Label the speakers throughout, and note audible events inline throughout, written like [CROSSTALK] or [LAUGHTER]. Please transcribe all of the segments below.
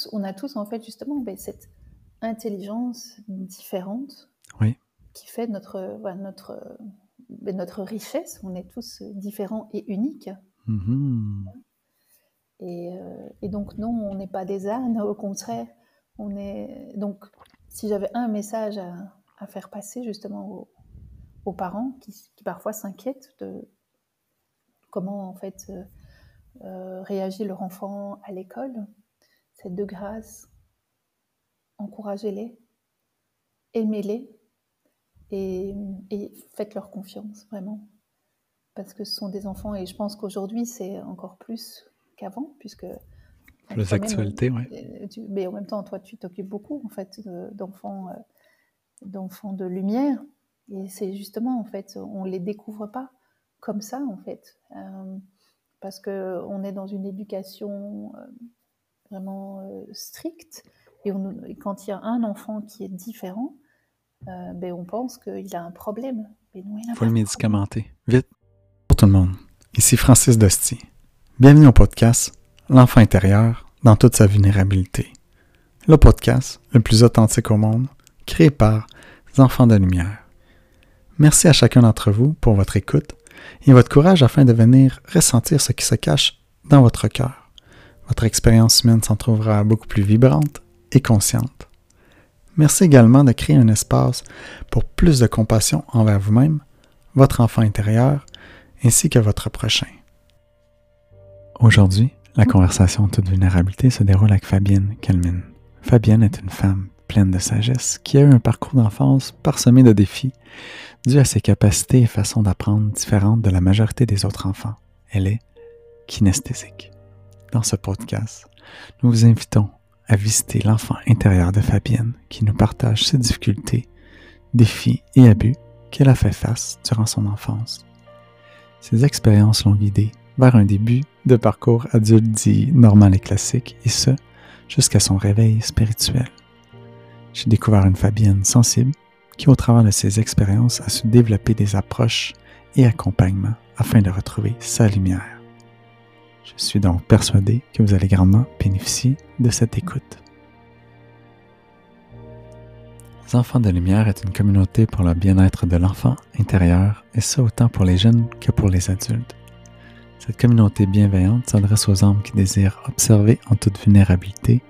Speaker 1: tous, on a tous en fait justement ben, cette intelligence différente
Speaker 2: Oui.
Speaker 1: qui fait notre, notre, ben, notre richesse. On est tous différents et uniques.
Speaker 2: Mhm.
Speaker 1: Et, euh, et donc non, on n'est pas des ânes, au contraire. On est donc si j'avais un message à, à faire passer justement aux, aux parents qui, qui parfois s'inquiètent de comment en fait euh, euh, réagit leur enfant à l'école, c'est de grâce, encouragez-les, aimez-les et, et faites-leur confiance vraiment. Parce que ce sont des enfants et je pense qu'aujourd'hui c'est encore plus qu'avant puisque
Speaker 2: Plus
Speaker 1: toi-même,
Speaker 2: d'actualité, oui.
Speaker 1: euh, tu- mais en même temps, toi, tu t'occupes beaucoup en fait de- d'enfants, euh, d'enfants de lumière, et c'est justement en fait, on les découvre pas comme ça en fait, Euh, parce que on est dans une éducation euh, vraiment euh, et, on- et quand il y a un enfant qui est différent, euh, ben on pense qu'il a un problème. Mais non, il
Speaker 2: faut le médicamenter. Vite. Bonjour tout le monde. Ici Francis Dosti. Bienvenue au podcast L'enfant intérieur dans toute sa vulnérabilité. Le podcast le plus authentique au monde, créé par les enfants de lumière. Merci à chacun d'entre vous pour votre écoute et votre courage afin de venir ressentir ce qui se cache dans votre cœur. Votre expérience humaine s'en trouvera beaucoup plus vibrante et consciente. Merci également de créer un espace pour plus de compassion envers vous-même, votre enfant intérieur, ainsi que votre prochain. Aujourd'hui, la conversation toute vulnérabilité se déroule avec Fabienne Calmine. Fabienne est une femme pleine de sagesse qui a eu un parcours d'enfance parsemé de défis dû à ses capacités et façons d'apprendre différentes de la majorité des autres enfants. Elle est kinesthésique. Dans ce podcast, nous vous invitons à visiter l'enfant intérieur de Fabienne qui nous partage ses difficultés, défis et abus qu'elle a fait face durant son enfance. Ces expériences l'ont guidée vers un début de parcours adulte dit normal et classique, et ce, jusqu'à son réveil spirituel. J'ai découvert une Fabienne sensible qui, au travers de ses expériences, a su développer des approches et accompagnements afin de retrouver sa lumière. Je suis donc persuadé que vous allez grandement bénéficier de cette écoute. Les Enfants de Lumière est une communauté pour le bien-être de l'enfant intérieur, et ça autant pour les jeunes que pour les adultes. Cette communauté bienveillante s'adresse aux âmes qui désirent observer en toute vulnérabilité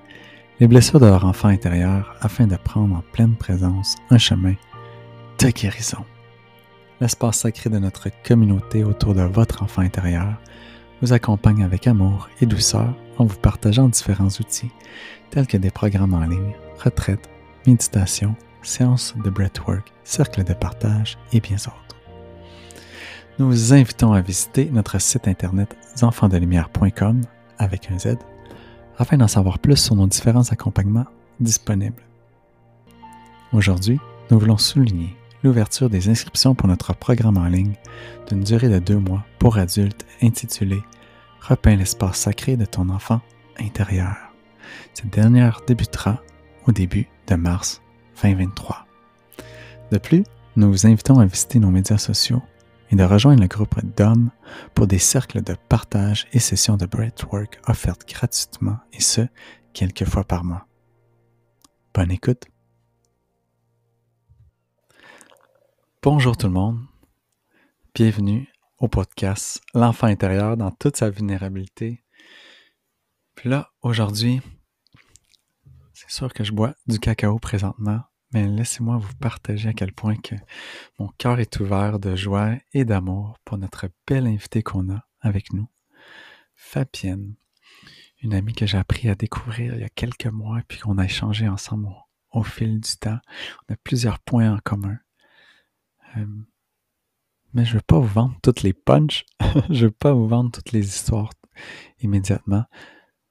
Speaker 2: les blessures de leur enfant intérieur afin de prendre en pleine présence un chemin de guérison. L'espace sacré de notre communauté autour de votre enfant intérieur vous accompagne avec amour et douceur en vous partageant différents outils tels que des programmes en ligne, retraites, méditation, séances de breathwork, cercles de partage et bien d'autres. Nous vous invitons à visiter notre site internet enfantsdelumière.com avec un Z afin d'en savoir plus sur nos différents accompagnements disponibles. Aujourd'hui, nous voulons souligner l'ouverture des inscriptions pour notre programme en ligne d'une durée de deux mois pour adultes intitulé Repeins l'espace sacré de ton enfant intérieur. Cette dernière débutera au début de mars 2023. De plus, nous vous invitons à visiter nos médias sociaux et de rejoindre le groupe d'hommes pour des cercles de partage et sessions de breathwork offertes gratuitement et ce, quelques fois par mois. Bonne écoute! Bonjour tout le monde, bienvenue au podcast L'enfant intérieur dans toute sa vulnérabilité. Puis là, aujourd'hui, c'est sûr que je bois du cacao présentement, mais laissez-moi vous partager à quel point que mon cœur est ouvert de joie et d'amour pour notre belle invitée qu'on a avec nous, Fabienne, une amie que j'ai appris à découvrir il y a quelques mois, puis qu'on a échangé ensemble au, au fil du temps. On a plusieurs points en commun. Euh, mais je ne veux pas vous vendre toutes les punchs, [LAUGHS] je ne veux pas vous vendre toutes les histoires immédiatement.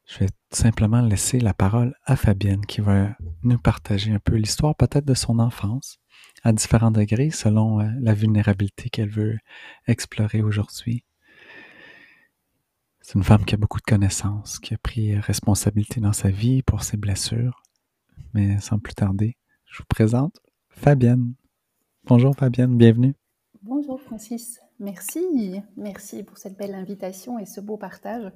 Speaker 2: Je vais simplement laisser la parole à Fabienne qui va nous partager un peu l'histoire peut-être de son enfance à différents degrés selon euh, la vulnérabilité qu'elle veut explorer aujourd'hui. C'est une femme qui a beaucoup de connaissances, qui a pris responsabilité dans sa vie pour ses blessures. Mais sans plus tarder, je vous présente Fabienne. Bonjour Fabienne, bienvenue.
Speaker 1: Bonjour Francis, merci, merci pour cette belle invitation et ce beau partage.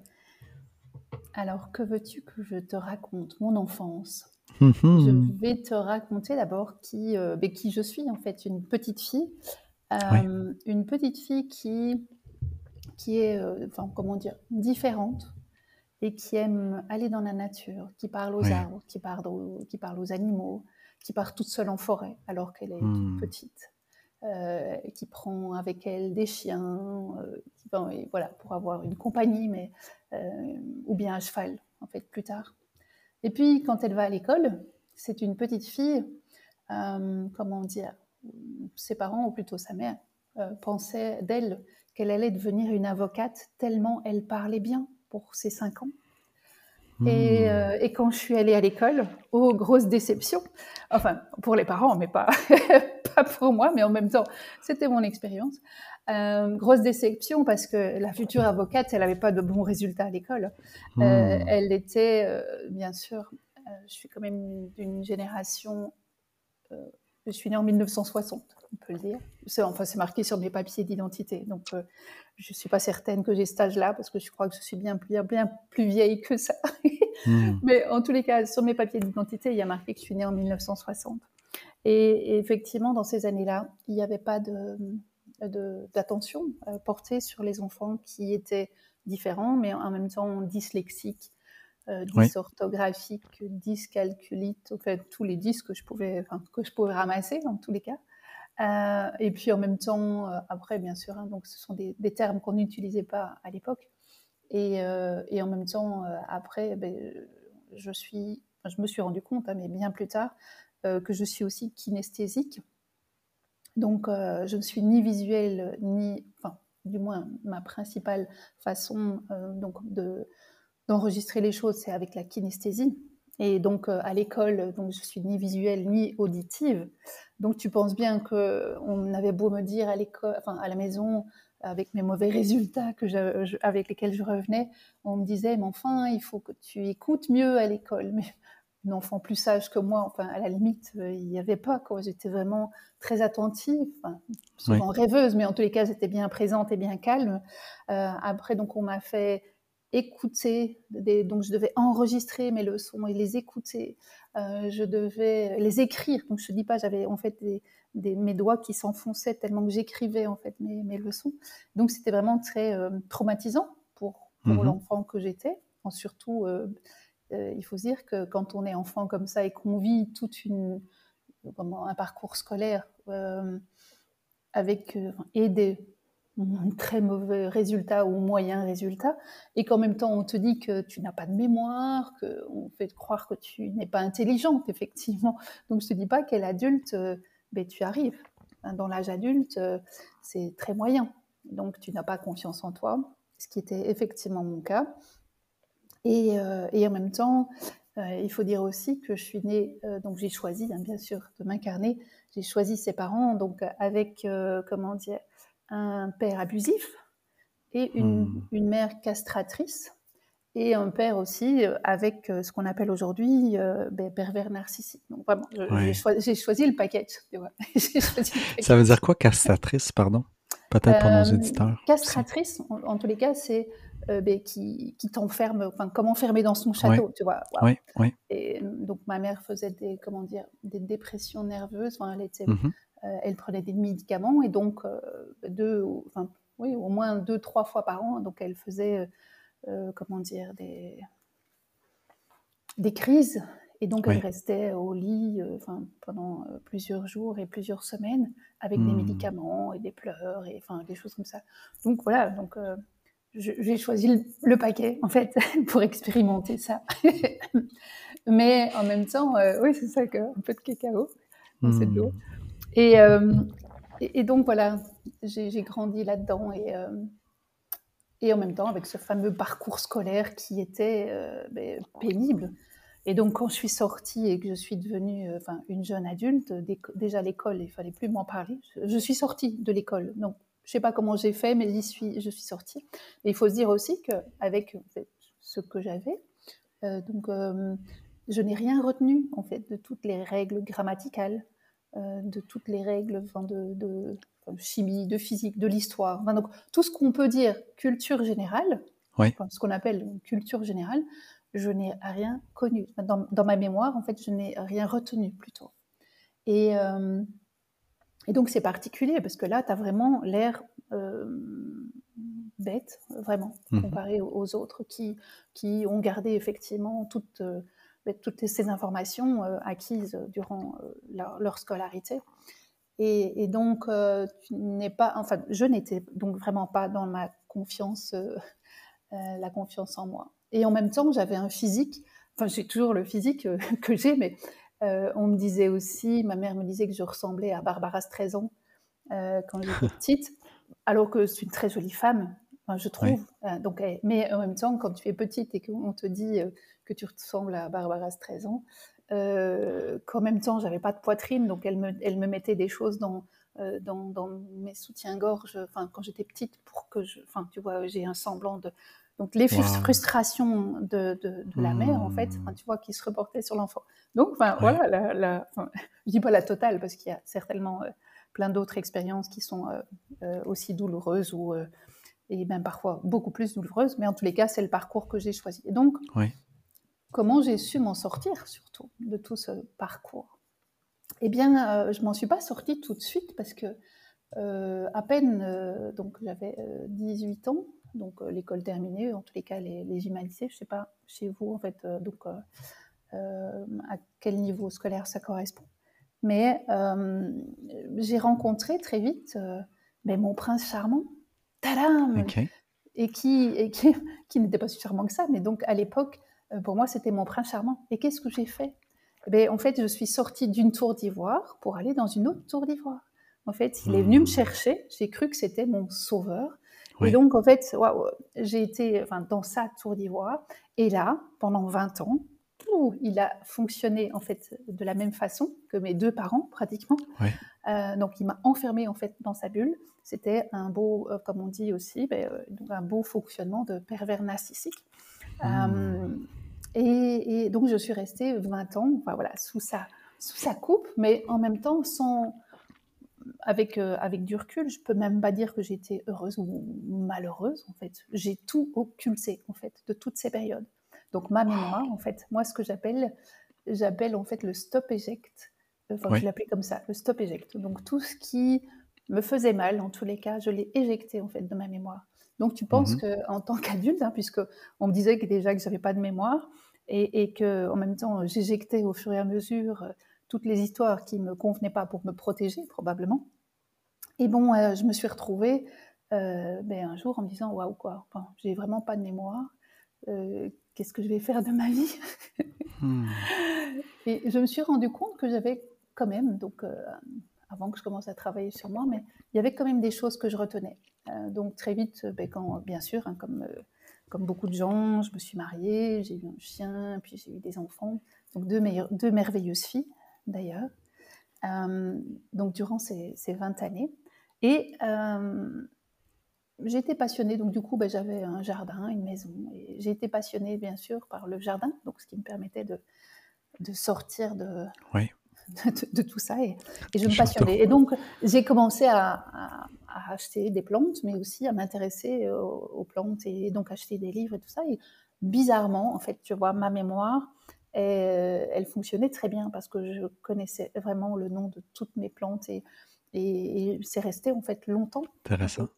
Speaker 1: Alors, que veux-tu que je te raconte? Mon enfance.
Speaker 2: Hum,
Speaker 1: Je
Speaker 2: hum.
Speaker 1: vais te raconter d'abord qui, euh, ben, qui je suis, en fait, une petite fille.
Speaker 2: Oui.
Speaker 1: Euh, une petite fille qui, qui est, euh, enfin, comment dire, différente et qui aime aller dans la nature, qui parle aux
Speaker 2: Oui.
Speaker 1: arbres, qui parle aux, qui parle aux animaux, qui part toute seule en forêt alors qu'elle est
Speaker 2: Hmm.
Speaker 1: toute petite, euh, qui prend avec elle des chiens, euh, qui- ben, et voilà, pour avoir une compagnie, mais, euh, ou bien à cheval, en fait, plus tard. Et puis, quand elle va à l'école, c'est une petite fille, comment dire, ses parents, ou plutôt sa mère, pensaient d'elle qu'elle allait devenir une avocate tellement elle parlait bien pour ses cinq ans. Et,
Speaker 2: Hmm.
Speaker 1: euh, et quand je suis allée à l'école, oh, grosse déception. Enfin, pour les parents, mais pas, [LAUGHS] pas pour moi, mais en même temps, c'était mon expérience. Euh, grosse déception parce que la future avocate, elle n'avait pas de bons résultats à l'école. Euh,
Speaker 2: Hmm.
Speaker 1: elle était, euh, bien sûr, euh, je suis quand même d'une génération, euh, je suis née en 1960, on peut le dire. C'est, enfin, c'est marqué sur mes papiers d'identité. Donc, euh, je ne suis pas certaine que j'ai cet âge-là parce que je crois que je suis bien, bien, bien plus vieille que ça. [LAUGHS]
Speaker 2: Hmm.
Speaker 1: Mais en tous les cas, sur mes papiers d'identité, il y a marqué que je suis née en 1960. Et, et effectivement, dans ces années-là, il n'y avait pas de, de- d'attention euh, portée sur les enfants qui étaient différents, mais en même temps dyslexiques, euh, dysorthographiques, dyscalculites, enfin tous les dys que je pouvais, enfin, que je pouvais ramasser en tous les cas. Euh, et puis en même temps, euh, après bien sûr, hein, donc ce sont des, termes qu'on n'utilisait pas à l'époque. Et, euh, et en même temps, après, ben, je, suis, je me suis rendu compte, hein, mais bien plus tard, que je suis aussi kinesthésique. Donc, je ne suis ni visuelle, ni, enfin, du moins, ma principale façon donc de, d'enregistrer les choses, c'est avec la kinesthésie. Et donc, euh, à l'école, donc, je suis ni visuelle ni auditive. Donc, tu penses bien qu'on avait beau me dire à l'école, enfin, à la maison, avec mes mauvais résultats que je, je, avec lesquels je revenais, on me disait, mais enfin, il faut que tu écoutes mieux à l'école. Mais [LAUGHS] un enfant plus sage que moi, enfin, à la limite, euh, il n'y avait pas, quoi. J'étais vraiment très attentive, enfin, souvent oui. rêveuse, mais en tous les cas, j'étais bien présente et bien calme. Euh, après, donc, on m'a fait écouter, des, donc je devais enregistrer mes leçons et les écouter. Euh, je devais les écrire. Donc je ne dis pas, j'avais en fait des, des, mes doigts qui s'enfonçaient tellement que j'écrivais en fait mes, mes, leçons. Donc c'était vraiment très euh, traumatisant pour, pour mmh. l'enfant que j'étais. Surtout, euh, il faut se dire que quand on est enfant comme ça et qu'on vit toute une un parcours scolaire avec et des très mauvais résultats ou moyens résultats, et qu'en même temps on te dit que tu n'as pas de mémoire, qu'on fait croire que tu n'es pas intelligente, effectivement. Donc je ne te dis pas quel adulte euh, ben, tu arrives. Dans l'âge adulte, euh, c'est très moyen. Donc tu n'as pas confiance en toi, ce qui était effectivement mon cas. Et, euh, et en même temps, il faut dire aussi que je suis née, donc j'ai choisi, hein, bien sûr, de m'incarner, j'ai choisi ses parents, donc avec, comment dire, un père abusif et une, mmh. une, mère castratrice et un père aussi avec ce qu'on appelle aujourd'hui euh, ben, pervers narcissique. Donc vraiment, oui. j'ai choisi, choisi, le package. Tu vois. [LAUGHS] choisi
Speaker 2: le package. Ça veut dire quoi castratrice, pardon? Peut-être pour nos auditeurs.
Speaker 1: Euh, Castratrice, en, en, tous les cas, c'est euh, ben, qui, qui t'enferme, enfin, comme enfermé dans son château,
Speaker 2: oui.
Speaker 1: tu vois.
Speaker 2: Wow. Oui, oui.
Speaker 1: Et donc ma mère faisait des, comment dire, des dépressions nerveuses. Enfin, elle était,
Speaker 2: mmh.
Speaker 1: euh, elle prenait des médicaments et donc euh, deux, enfin, oui, au moins deux, trois fois par an. Donc elle faisait, euh, comment dire, des, des crises. Et donc oui. elle restait au lit enfin, pendant euh, plusieurs jours et plusieurs semaines avec mmh. des médicaments et des pleurs et enfin des choses comme ça. Donc voilà, donc euh, j'ai choisi le, paquet en fait [LAUGHS] pour expérimenter ça. [LAUGHS] Mais en même temps, euh, oui c'est ça, que, un peu de cacao dans mmh. cette eau. Et, euh, et, donc voilà, j'ai grandi là-dedans et, euh, et en même temps avec ce fameux parcours scolaire qui était euh, ben, pénible. Et donc quand je suis sortie et que je suis devenue euh, une jeune adulte, déjà l'école, il fallait plus m'en parler. Je, suis sortie de l'école, donc je sais pas comment j'ai fait, mais je suis sortie. Il faut se dire aussi qu'avec ce que j'avais, donc je n'ai rien retenu en fait de toutes les règles grammaticales, de toutes les règles enfin, de, de, de, chimie, de physique, de l'histoire. Enfin, donc tout ce qu'on peut dire culture générale, ce qu'on appelle culture générale, je n'ai rien connu. Dans, ma mémoire, en fait, je n'ai rien retenu plutôt. Et, euh, et donc, c'est particulier parce que là, tu as vraiment l'air euh, bête, vraiment, mmh. comparé aux, autres qui, qui ont gardé effectivement toutes, euh, toutes ces informations acquises durant leur, scolarité. Et, et donc, tu n'es pas, enfin, je n'étais donc vraiment pas dans ma confiance, la confiance en moi. Et en même temps, j'avais un physique, enfin j'ai toujours le physique euh, [LAUGHS] que j'ai, mais euh, on me disait aussi, ma mère me disait que je ressemblais à Barbara Streisand euh, quand j'étais [LAUGHS] petite, alors que c'est une très jolie femme, je trouve. donc, mais en même temps, quand tu es petite et qu'on te dit que tu ressembles à Barbara Streisand, qu'en même temps, j'avais pas de poitrine, donc elle me, elle me mettait des choses dans, dans, dans, mes soutiens-gorge, enfin quand j'étais petite, pour que je, enfin tu vois, j'ai un semblant de, donc les frustrations de, de, la mère, en fait, tu vois, qui se reportaient sur l'enfant. Donc, enfin, voilà, la, la je dis pas la totale, parce qu'il y a certainement euh, plein d'autres expériences qui sont euh, euh, aussi douloureuses ou, et même parfois beaucoup plus douloureuses, mais en tous les cas, c'est le parcours que j'ai choisi. Et donc, comment j'ai su m'en sortir, surtout, de tout ce parcours Eh bien, je m'en suis pas sortie tout de suite, parce que à peine, donc j'avais 18 ans, donc euh, l'école terminée, en tous les cas les, humanités, je ne sais pas chez vous en fait, euh, donc euh, à quel niveau scolaire ça correspond. Mais j'ai rencontré très vite ben, mon prince charmant, tadam Et qui, et qui, qui n'était pas si charmant que ça, mais donc à l'époque, pour moi, c'était mon prince charmant. Et qu'est-ce que j'ai fait? Eh ben, En fait, je suis sortie d'une tour d'ivoire pour aller dans une autre tour d'ivoire. En fait, il est venu me hmm. chercher, j'ai cru que c'était mon sauveur, et donc, en fait, j'ai été enfin, dans sa tour d'ivoire. Et là, pendant 20 ans, il a fonctionné en fait de la même façon que mes deux parents pratiquement. Euh, donc il m'a enfermé en fait dans sa bulle. C'était un beau, euh, comme on dit aussi, ben, euh, un beau fonctionnement de pervers narcissique. Hmm. Et, et, donc je suis restée 20 ans, enfin, voilà, sous sa sous sa coupe, mais en même temps sans avec, euh, avec du recul, je peux même pas dire que j'étais heureuse ou malheureuse, en fait. J'ai tout occulté, en fait, de toutes ces périodes. Donc, ma mémoire, en fait, moi, ce que j'appelle, j'appelle, en fait, le stop-éject. Enfin, je l'appelais comme ça, le stop-éject. Donc, tout ce qui me faisait mal, en tous les cas, je l'ai éjecté, en fait, de ma mémoire. Donc, tu penses qu'en mhm. que, en tant qu'adulte, hein, puisque on me disait que déjà que j'avais pas de mémoire, et, et que, en même temps, j'éjectais au fur et à mesure toutes les histoires qui me convenaient pas pour me protéger probablement. Et bon, euh, je me suis retrouvée euh, ben, un jour en me disant waouh quoi, enfin, j'ai vraiment pas de mémoire. Euh, qu'est-ce que je vais faire de ma vie? Hmm. [LAUGHS] Et je me suis rendu compte que j'avais quand même, donc avant que je commence à travailler sur moi, mais il y avait quand même des choses que je retenais. donc très vite, ben, quand, bien sûr, hein, comme, comme beaucoup de gens, je me suis mariée, j'ai eu un chien, puis j'ai eu des enfants, donc deux, deux merveilleuses filles d'ailleurs. Euh, donc durant ces, ces, 20 années. Et euh, été passionnée, donc du coup ben, j'avais un jardin, une maison, et j'ai été passionnée bien sûr par le jardin, donc ce qui me permettait de, de sortir de, [LAUGHS] de, tout ça, et, je me passionnais. Et donc j'ai commencé à, acheter des plantes, mais aussi à m'intéresser aux, aux, plantes, et donc acheter des livres et tout ça. Et bizarrement, en fait, tu vois, ma mémoire euh, elle fonctionnait très bien parce que je connaissais vraiment le nom de toutes mes plantes et, et, c'est resté en fait longtemps.
Speaker 2: Intéressant.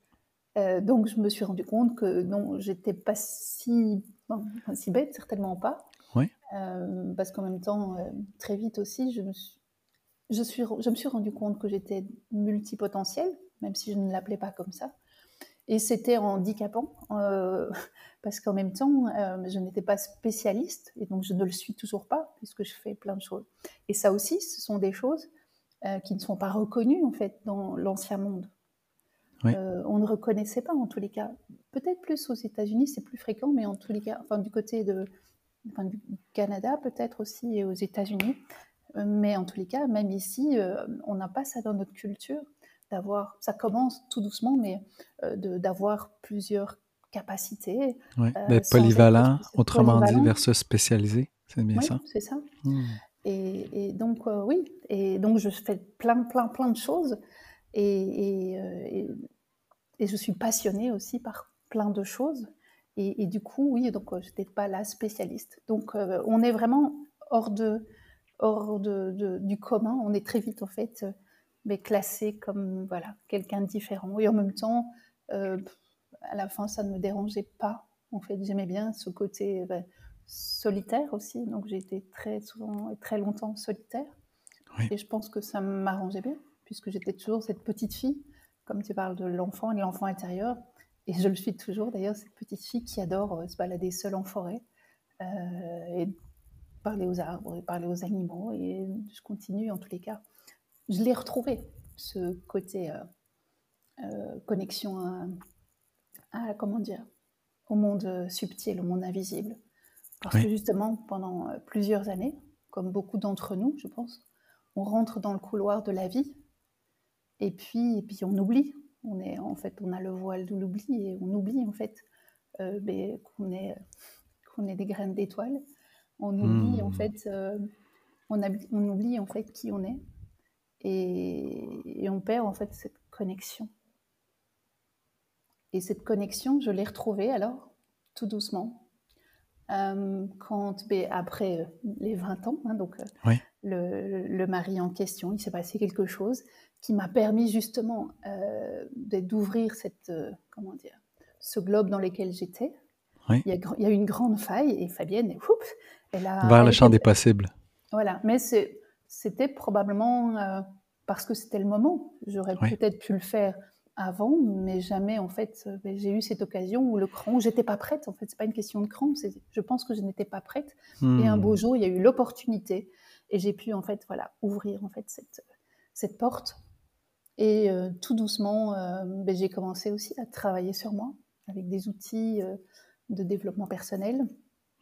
Speaker 1: Euh, donc je me suis rendu compte que non, j'étais pas si, si bête, certainement pas.
Speaker 2: Oui.
Speaker 1: Euh, parce qu'en même temps, très vite aussi, je me suis, je suis, je me suis rendu compte que j'étais multipotentielle, même si je ne l'appelais pas comme ça. Et c'était handicapant euh, [LAUGHS] parce qu'en même temps, euh, je n'étais pas spécialiste et donc je ne le suis toujours pas puisque je fais plein de choses. Et ça aussi, ce sont des choses euh, qui ne sont pas reconnues en fait dans l'ancien monde. on ne reconnaissait pas en tous les cas. Peut-être plus aux États-Unis, c'est plus fréquent, mais en tous les cas, enfin du côté de, du Canada peut-être aussi et aux États-Unis. Mais en tous les cas, même ici, on n'a pas ça dans notre culture d'avoir, ça commence tout doucement, mais euh, d'avoir plusieurs capacités.
Speaker 2: Oui, euh, polyvalent, autrement dit, versus spécialisé, c'est bien
Speaker 1: oui,
Speaker 2: ça?
Speaker 1: c'est ça. Hmm. Et, et, donc, euh, oui, et donc je fais plein, plein, plein de choses et, et, et, je suis passionnée aussi par plein de choses. Et, du coup, oui, donc je n'étais pas la spécialiste. Donc on est vraiment hors de, hors de, du commun. On est très vite en fait, mais classé comme voilà quelqu'un de différent. Et en même temps, à la fin, ça ne me dérangeait pas. En fait, j'aimais bien ce côté ben, solitaire aussi. Donc j'ai été très souvent et très longtemps solitaire. Et je pense que ça m'arrangeait bien, puisque j'étais toujours cette petite fille, comme tu parles de l'enfant et l'enfant intérieur. Et je le suis toujours d'ailleurs, cette petite fille qui adore euh, se balader seule en forêt euh, et parler aux arbres et parler aux animaux. Et je continue en tous les cas. Je l'ai retrouvé, ce côté euh, connexion à, comment dire, au monde subtil, au monde invisible. Parce que justement, pendant plusieurs années, comme beaucoup d'entre nous, je pense, on rentre dans le couloir de la vie et puis, et puis on oublie. On est, en fait, on a le voile de l'oubli et on oublie en fait euh, ben, qu'on est, qu'on est des graines d'étoiles. On oublie en hmm. fait, euh, on, on, oublie en fait qui on est et, et, on perd en fait cette connexion. Et cette connexion, je l'ai retrouvée alors, tout doucement, euh, quand, ben, après euh, les 20 ans, hein, donc euh, le, le, mari en question, il s'est passé quelque chose qui m'a permis justement d'ouvrir cette, comment dire, ce globe dans lequel j'étais. Il, y a, il, y a, une grande faille et Fabienne, oups,
Speaker 2: elle a... Vers le champ des.
Speaker 1: Voilà, mais c'était probablement parce que c'était le moment. J'aurais peut-être pu le faire avant, mais jamais en fait euh, ben, j'ai eu cette occasion où le cran, où j'étais pas prête. En fait, c'est pas une question de cran, je pense que je n'étais pas prête. Et un beau hmm. jour, il y a eu l'opportunité et j'ai pu en fait voilà ouvrir en fait cette cette porte. Et euh, tout doucement, euh, ben, j'ai commencé aussi à travailler sur moi avec des outils de développement personnel.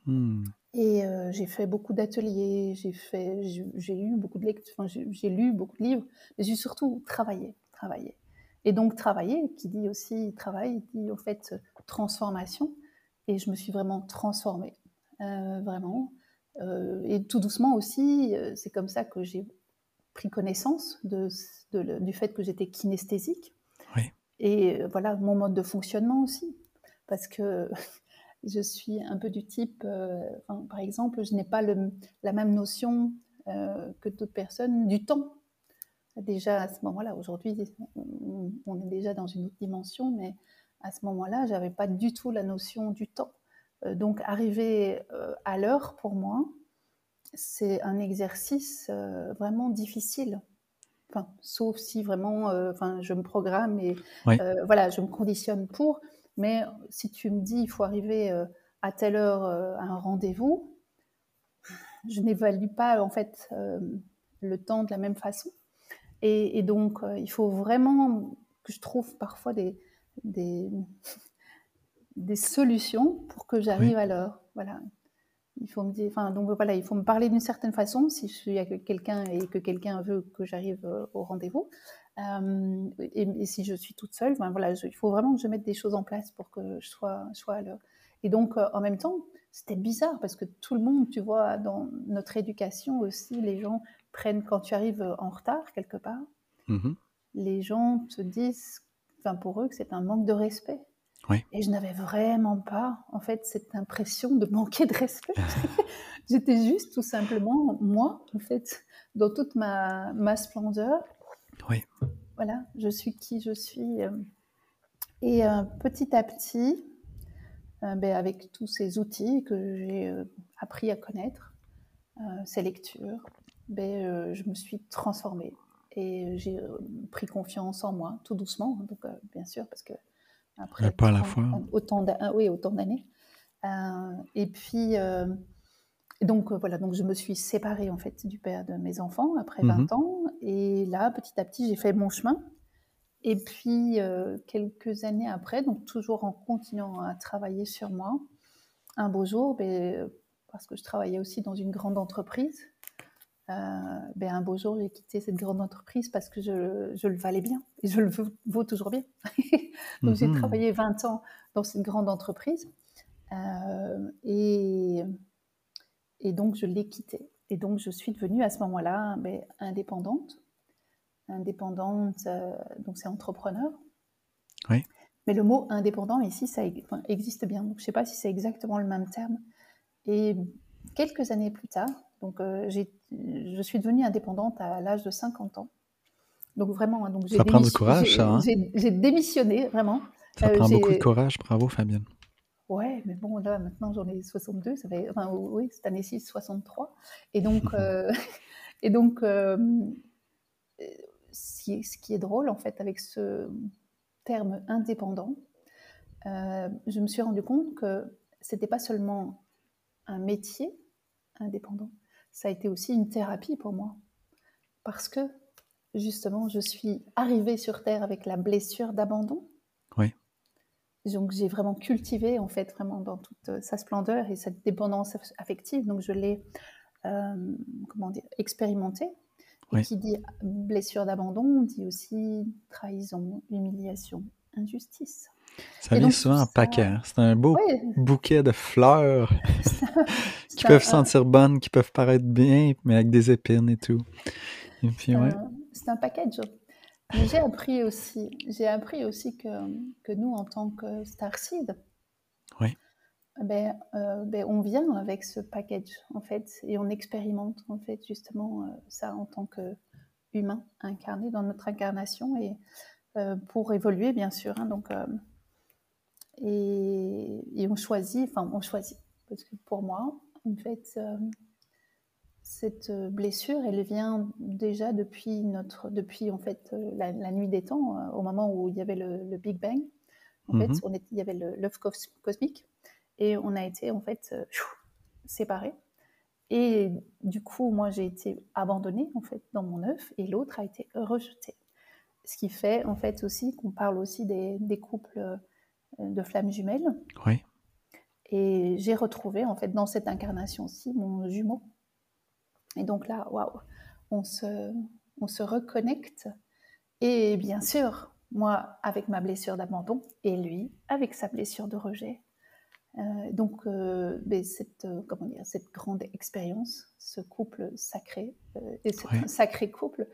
Speaker 1: Hmm. Et j'ai fait beaucoup d'ateliers, j'ai fait, j'ai eu beaucoup de lectures, j'ai lu beaucoup de livres, mais j'ai surtout travaillé, travaillé. Et donc travailler, qui dit aussi travail, dit en fait transformation. Et je me suis vraiment transformée, euh, vraiment. Euh, et tout doucement aussi, euh, c'est comme ça que j'ai pris connaissance de, du fait que j'étais kinesthésique. Oui. Et voilà mon mode de fonctionnement aussi. Parce que [LAUGHS] je suis un peu du type, par exemple, je n'ai pas le, la même notion que d'autres personnes du temps déjà à ce moment-là, aujourd'hui, on est déjà dans une autre dimension, mais à ce moment-là, j'avais pas du tout la notion du temps. Euh, donc, arriver euh, à l'heure, pour moi, c'est un exercice euh, vraiment difficile. Enfin, sauf si vraiment, enfin, je me programme et voilà, je me conditionne pour. Mais si tu me dis, il faut arriver à telle heure à un rendez-vous, je n'évalue pas en fait le temps de la même façon. Et, donc, euh, il faut vraiment que je trouve parfois des, des, [LAUGHS] des solutions pour que j'arrive à l'heure. Voilà. Il faut me dire, enfin, donc voilà, il faut me parler d'une certaine façon si je suis avec quelqu'un et que quelqu'un veut que j'arrive euh, au rendez-vous. Euh, et, si je suis toute seule, voilà, il faut vraiment que je mette des choses en place pour que je sois, sois à l'heure. Et donc, en même temps, c'était bizarre parce que tout le monde, tu vois, dans notre éducation aussi, les gens prennent, quand tu arrives en retard quelque part, mmh les gens te disent, enfin pour eux, que c'est un manque de respect. Et je n'avais vraiment pas, en fait, cette impression de manquer de respect. [LAUGHS] J'étais juste tout simplement moi, en fait, dans toute ma, ma splendeur. Oui. Voilà, je suis qui je suis. Euh. Et euh, petit à petit, euh, ben, avec tous ces outils que j'ai appris à connaître, ces lectures, ben, je me suis transformée et j'ai pris confiance en moi, tout doucement, hein, donc bien sûr, parce que
Speaker 2: après pas à la fois.
Speaker 1: autant oui, autant d'années. et puis donc voilà, donc je me suis séparée en fait du père de mes enfants après 20 mmh ans, et là petit à petit j'ai fait mon chemin. Et puis quelques années après, donc toujours en continuant à travailler sur moi, un beau jour, ben, parce que je travaillais aussi dans une grande entreprise, euh, ben un beau jour, j'ai quitté cette grande entreprise parce que je, je, le valais bien et je le vaux toujours bien. [LAUGHS] donc, j'ai mhm. travaillé 20 ans dans cette grande entreprise euh, et, et donc je l'ai quitté. Et donc, je suis devenue à ce moment-là ben, indépendante. Indépendante, euh, donc c'est entrepreneur. Oui. Mais le mot indépendant ici, ça existe bien. Donc, je ne sais pas si c'est exactement le même terme. Et quelques années plus tard, donc, euh, je suis devenue indépendante à l'âge de 50 ans. Donc vraiment, hein, donc
Speaker 2: ça prend du courage, ça. Hein.
Speaker 1: J'ai démissionné, vraiment.
Speaker 2: Ça prend beaucoup de courage. Bravo, Fabienne.
Speaker 1: Ouais, mais bon, là, maintenant, j'en ai 62. Ça fait, enfin, oui, cette année-ci, 63. Et donc, [LAUGHS] euh, et donc euh, ce, qui est, drôle, en fait, avec ce terme indépendant, euh, je me suis rendu compte que c'était pas seulement un métier indépendant, ça a été aussi une thérapie pour moi. Parce que justement, je suis arrivée sur Terre avec la blessure d'abandon. Donc j'ai vraiment cultivé, en fait, vraiment dans toute euh, sa splendeur et cette dépendance affective. Donc je l'ai, euh, comment dire, expérimentée. Et qui dit blessure d'abandon dit aussi trahison, humiliation, injustice.
Speaker 2: Ça vient souvent en paquet. Hein. C'est un beau bouquet de fleurs [LAUGHS] qui peuvent sentir bonnes, qui peuvent paraître bien, mais avec des épines et tout. Et puis, ouais
Speaker 1: c'est un package. J'ai appris aussi, j'ai appris aussi que, que nous, en tant que Starseed,
Speaker 2: oui.
Speaker 1: ben, euh, ben, on vient avec ce package, en fait, et on expérimente, en fait, justement, euh, ça en tant qu'humain incarné dans notre incarnation, et euh, pour évoluer, bien sûr. Hein, donc, et, et, on choisit, enfin, on choisit, parce que pour moi, en fait, cette euh, blessure, elle vient déjà depuis notre, depuis en fait euh, la, nuit des temps, euh, au moment où il y avait le, Big Bang. En fait, mhm. il y avait l'œuf cosmique et on a été en fait séparés. Et du coup, moi, j'ai été abandonnée en fait dans mon œuf et l'autre a été rejeté. Ce qui fait en fait aussi qu'on parle aussi des, des couples de flammes jumelles.
Speaker 2: Oui.
Speaker 1: Et j'ai retrouvé en fait dans cette incarnation-ci mon jumeau et donc là, waouh, on se, on se reconnecte. Et bien sûr, moi avec ma blessure d'abandon et lui avec sa blessure de rejet. Euh, donc, euh, ben, cette, euh, comment dire, cette grande expérience, ce couple sacré, et ce sacré couple,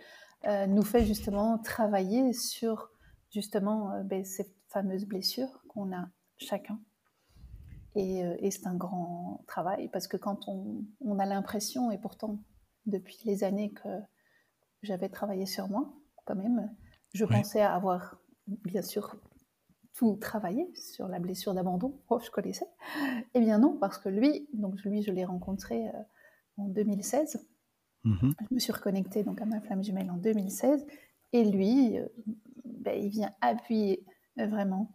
Speaker 1: nous fait justement travailler sur justement ben, ces fameuses blessures qu'on a chacun. Et, et c'est un grand travail parce que quand on, on a l'impression, et pourtant depuis les années que j'avais travaillé sur moi, quand même, je pensais avoir, bien sûr, tout travaillé sur la blessure d'abandon. Oh, je connaissais. Eh bien non, parce que lui, donc lui, je l'ai rencontré euh, en 2016. Mm-hmm. Je me suis reconnectée donc à ma flamme jumelle en 2016, et lui, euh, ben, il vient appuyer vraiment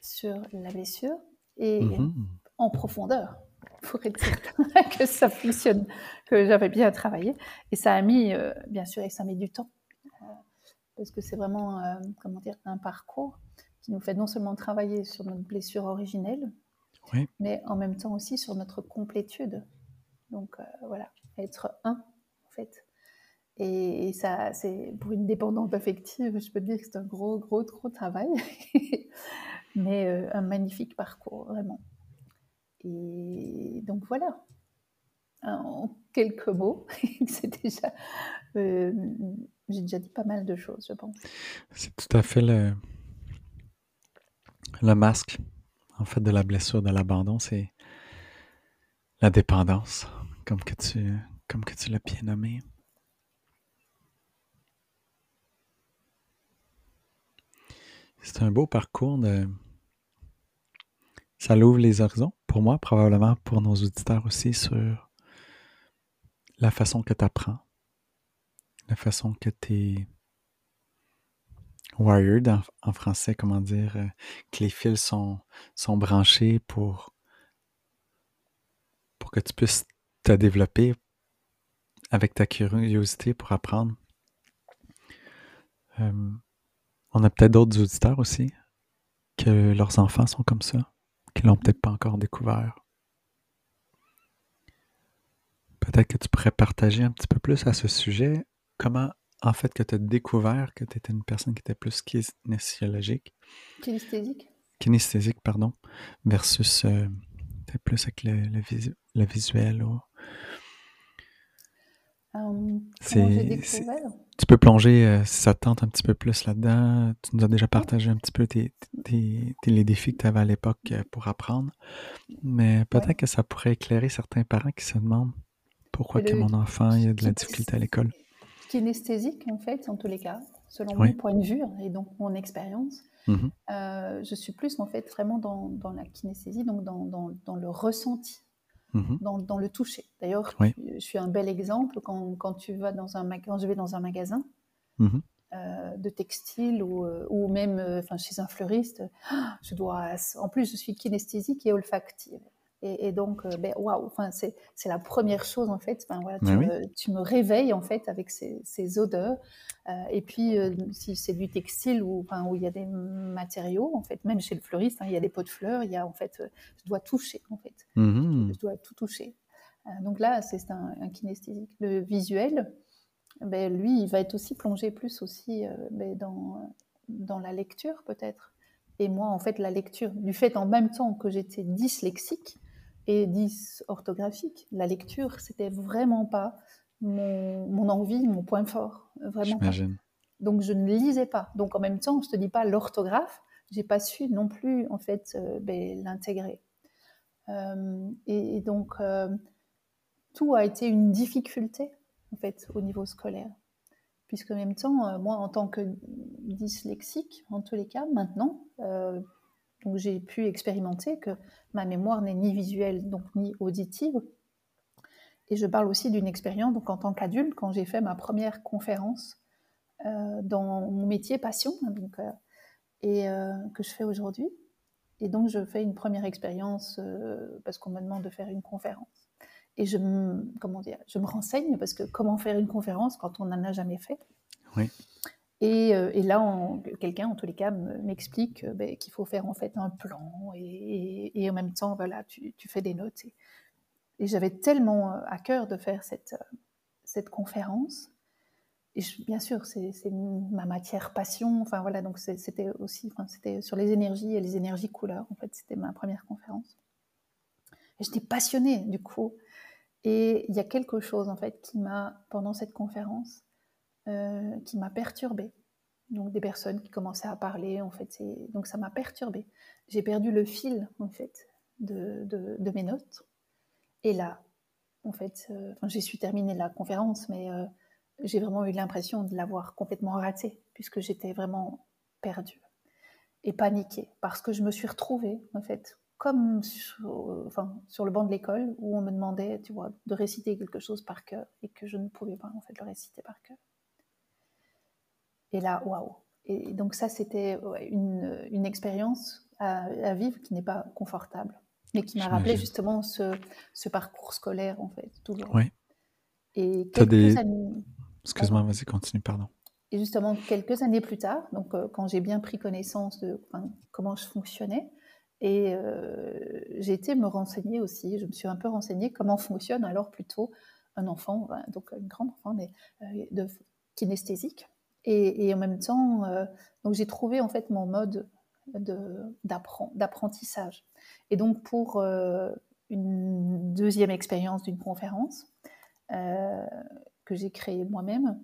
Speaker 1: sur la blessure et mm-hmm. En profondeur pour être [LAUGHS] certain que ça fonctionne, que j'avais bien travaillé. Et ça a mis, euh, bien sûr, et ça met du temps, euh, parce que c'est vraiment, euh, comment dire, un parcours qui nous fait non seulement travailler sur notre blessure originelle, mais en même temps aussi sur notre complétude. Donc voilà, être un, en fait. Et, ça, c'est pour une dépendante affective, je peux te dire que c'est un gros, gros, gros travail, [LAUGHS] mais un magnifique parcours, vraiment. Et donc voilà, en quelques mots, [LAUGHS] c'est déjà. Euh, j'ai déjà dit pas mal de choses, je pense.
Speaker 2: C'est tout à fait le, le masque, en fait, de la blessure, de l'abandon, c'est la dépendance, comme que tu, comme que tu l'as bien nommé. C'est un beau parcours de. Ça l'ouvre les horizons pour moi, probablement pour nos auditeurs aussi, sur la façon que tu apprends, la façon que tu es wired en, français, comment dire, euh, que les fils sont, sont branchés pour, pour que tu puisses te développer avec ta curiosité pour apprendre. Euh, on a peut-être d'autres auditeurs aussi que leurs enfants sont comme ça qui l'ont peut-être pas encore découvert. Peut-être que tu pourrais partager un petit peu plus à ce sujet. Comment, en fait, que tu as découvert que tu étais une personne qui était plus kinésiologique.
Speaker 1: Kinesthésique?
Speaker 2: Kinesthésique, pardon. Versus euh, plus avec le, le, visuel.
Speaker 1: comment découvert
Speaker 2: tu peux plonger, euh, si ça te tente, un petit peu plus là-dedans. Tu nous as déjà partagé un petit peu tes, les défis que tu avais à l'époque euh, pour apprendre. Mais peut-être que ça pourrait éclairer certains parents qui se demandent pourquoi que mon enfant il a de la difficulté à l'école.
Speaker 1: Kinesthésique, en fait, en tous les cas, selon mon point de vue et donc mon expérience. Mmh euh, je suis plus, en fait, vraiment dans, dans la kinesthésie, donc dans, dans, dans le ressenti. Mmh dans, dans, le toucher. D'ailleurs, je suis un bel exemple quand, quand, tu vas dans un quand je vais dans un magasin mmh euh, de textile ou, euh, ou même enfin chez un fleuriste, je dois. En plus, je suis kinesthésique et olfactive. Et, donc, euh, ben, waouh, enfin, c'est, la première chose en fait. Ben, voilà, tu, me, tu, me, réveilles en fait avec ces, ces odeurs. Euh, et puis, euh, si c'est du textile ou enfin, où il y a des matériaux, en fait, même chez le fleuriste, hein, il y a des pots de fleurs, il y a en fait, je dois toucher en fait. Mmh je dois tout toucher. donc là, c'est un, un, kinesthésique. Le visuel, ben, lui, il va être aussi plongé plus aussi ben, dans, dans la lecture peut-être. Et moi, en fait, la lecture, du fait en même temps que j'étais dyslexique, et orthographique. La lecture, c'était vraiment pas mon, envie, mon point fort, vraiment pas. Donc je ne lisais pas. Donc en même temps, je te dis pas l'orthographe, j'ai pas su non plus en fait euh, ben, l'intégrer. Euh, et, donc euh, tout a été une difficulté en fait au niveau scolaire, puisque en même temps, moi en tant que dyslexique, en tous les cas, maintenant donc j'ai pu expérimenter que ma mémoire n'est ni visuelle donc ni auditive. Et je parle aussi d'une expérience donc en tant qu'adulte quand j'ai fait ma première conférence euh, dans mon métier passion hein, donc, euh, et euh, que je fais aujourd'hui. Et donc je fais une première expérience parce qu'on me demande de faire une conférence. Et je me, comment dire, je me renseigne parce que comment faire une conférence quand on n'en a jamais fait?
Speaker 2: Oui.
Speaker 1: Euh, et, là, quelqu'un, en tous les cas, m'explique euh, ben, qu'il faut faire en fait un plan et, en même temps, voilà, tu, fais des notes. Et, j'avais tellement euh, à cœur de faire cette, conférence. Et bien sûr, c'est ma matière passion. Enfin voilà, donc c'était aussi, enfin, c'était sur les énergies et les énergies couleurs. En fait, c'était ma première conférence. Et j'étais passionnée du coup. Et il y a quelque chose en fait qui m'a, pendant cette conférence, euh, qui m'a perturbée. Donc des personnes qui commençaient à parler, en fait, donc ça m'a perturbée. J'ai perdu le fil, en fait, de, mes notes. Et là, en fait, euh, j'ai su terminer la conférence, mais euh, j'ai vraiment eu l'impression de l'avoir complètement ratée, puisque j'étais vraiment perdue et paniquée, parce que je me suis retrouvée, en fait, comme sur, sur le banc de l'école, où on me demandait, tu vois, de réciter quelque chose par cœur, et que je ne pouvais pas, en fait, le réciter par cœur. Et là, waouh. Et donc ça, c'était une, une, expérience à, vivre qui n'est pas confortable, mais qui m'a rappelé justement ce, ce, parcours scolaire, en fait, toujours.
Speaker 2: Oui.
Speaker 1: Et quelques années...
Speaker 2: Excuse-moi, vas-y, continue, pardon.
Speaker 1: Et justement, quelques années plus tard, donc euh, quand j'ai bien pris connaissance de comment je fonctionnais, et euh, j'ai été me renseigner aussi, je me suis un peu renseignée comment fonctionne alors plutôt un enfant, donc une grande enfant, mais euh, de kinesthésique. Et, en même temps, euh, donc j'ai trouvé en fait mon mode d'apprentissage. Et donc pour euh, une deuxième expérience d'une conférence euh, que j'ai créée moi-même,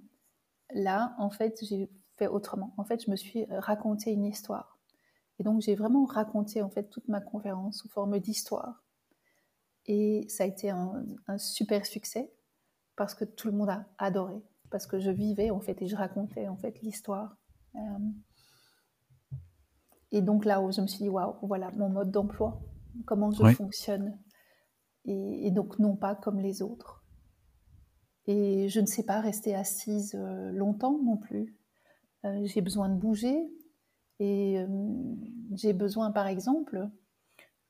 Speaker 1: là en fait j'ai fait autrement. En fait, je me suis raconté une histoire. Et donc j'ai vraiment raconté en fait toute ma conférence sous forme d'histoire. Et ça a été un, un super succès parce que tout le monde a adoré parce que je vivais en fait et je racontais en fait l'histoire. Euh, et donc là où je me suis dit waouh, voilà mon mode d'emploi, comment je fonctionne, et, donc non pas comme les autres. Et je ne sais pas rester assise euh, longtemps non plus. Euh, j'ai besoin de bouger et j'ai besoin par exemple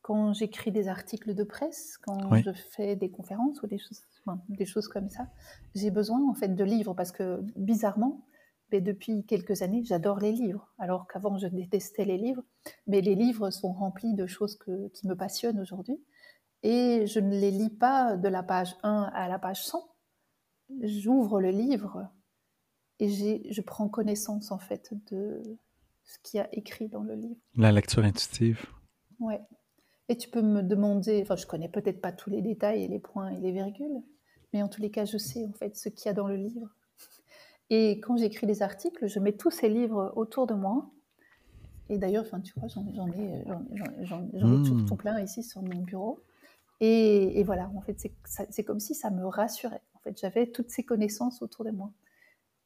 Speaker 1: quand j'écris des articles de presse, quand je fais des conférences ou des choses des choses comme ça. J'ai besoin en fait de livres parce que bizarrement, mais depuis quelques années, j'adore les livres, alors qu'avant je détestais les livres. Mais les livres sont remplis de choses qui me passionnent aujourd'hui. Et je ne les lis pas de la page 1 à la page 100. J'ouvre le livre et je prends connaissance en fait de ce qu'il y a écrit dans le livre.
Speaker 2: La lecture intuitive.
Speaker 1: Ouais. Et tu peux me demander, enfin je connais peut-être pas tous les détails et les points et les virgules, mais en tous les cas, je sais en fait ce qu'il y a dans le livre. Et quand j'écris des articles, je mets tous ces livres autour de moi. Et d'ailleurs, enfin, tu vois, j'en ai, j'en ai, tout, tout, plein ici sur mon bureau. Et, et voilà, en fait, c'est comme si ça me rassurait. En fait, j'avais toutes ces connaissances autour de moi.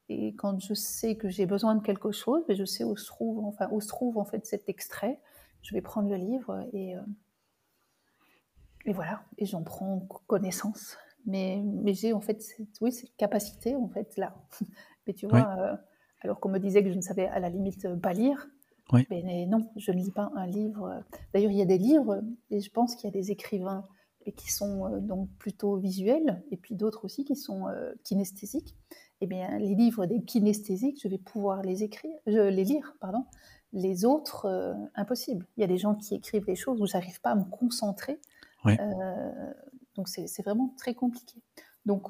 Speaker 1: Et quand je sais que j'ai besoin de quelque chose, ben, je sais où se trouve, enfin, où se trouve en fait cet extrait. Je vais prendre le livre et, euh, et voilà, et j'en prends connaissance. Mais, mais j'ai en fait, cette, oui, cette capacité en fait là. [LAUGHS] mais tu vois, euh, alors qu'on me disait que je ne savais à la limite pas lire, mais, mais non, je ne lis pas un livre. D'ailleurs, il y a des livres, et je pense qu'il y a des écrivains et qui sont euh, donc plutôt visuels, et puis d'autres aussi qui sont kinesthésiques eh bien, les livres des kinesthésiques, je vais pouvoir les écrire, je, les lire, pardon. Les autres, euh, impossible. Il y a des gens qui écrivent des choses où j'arrive pas à me concentrer. Euh, donc c'est vraiment très compliqué. Donc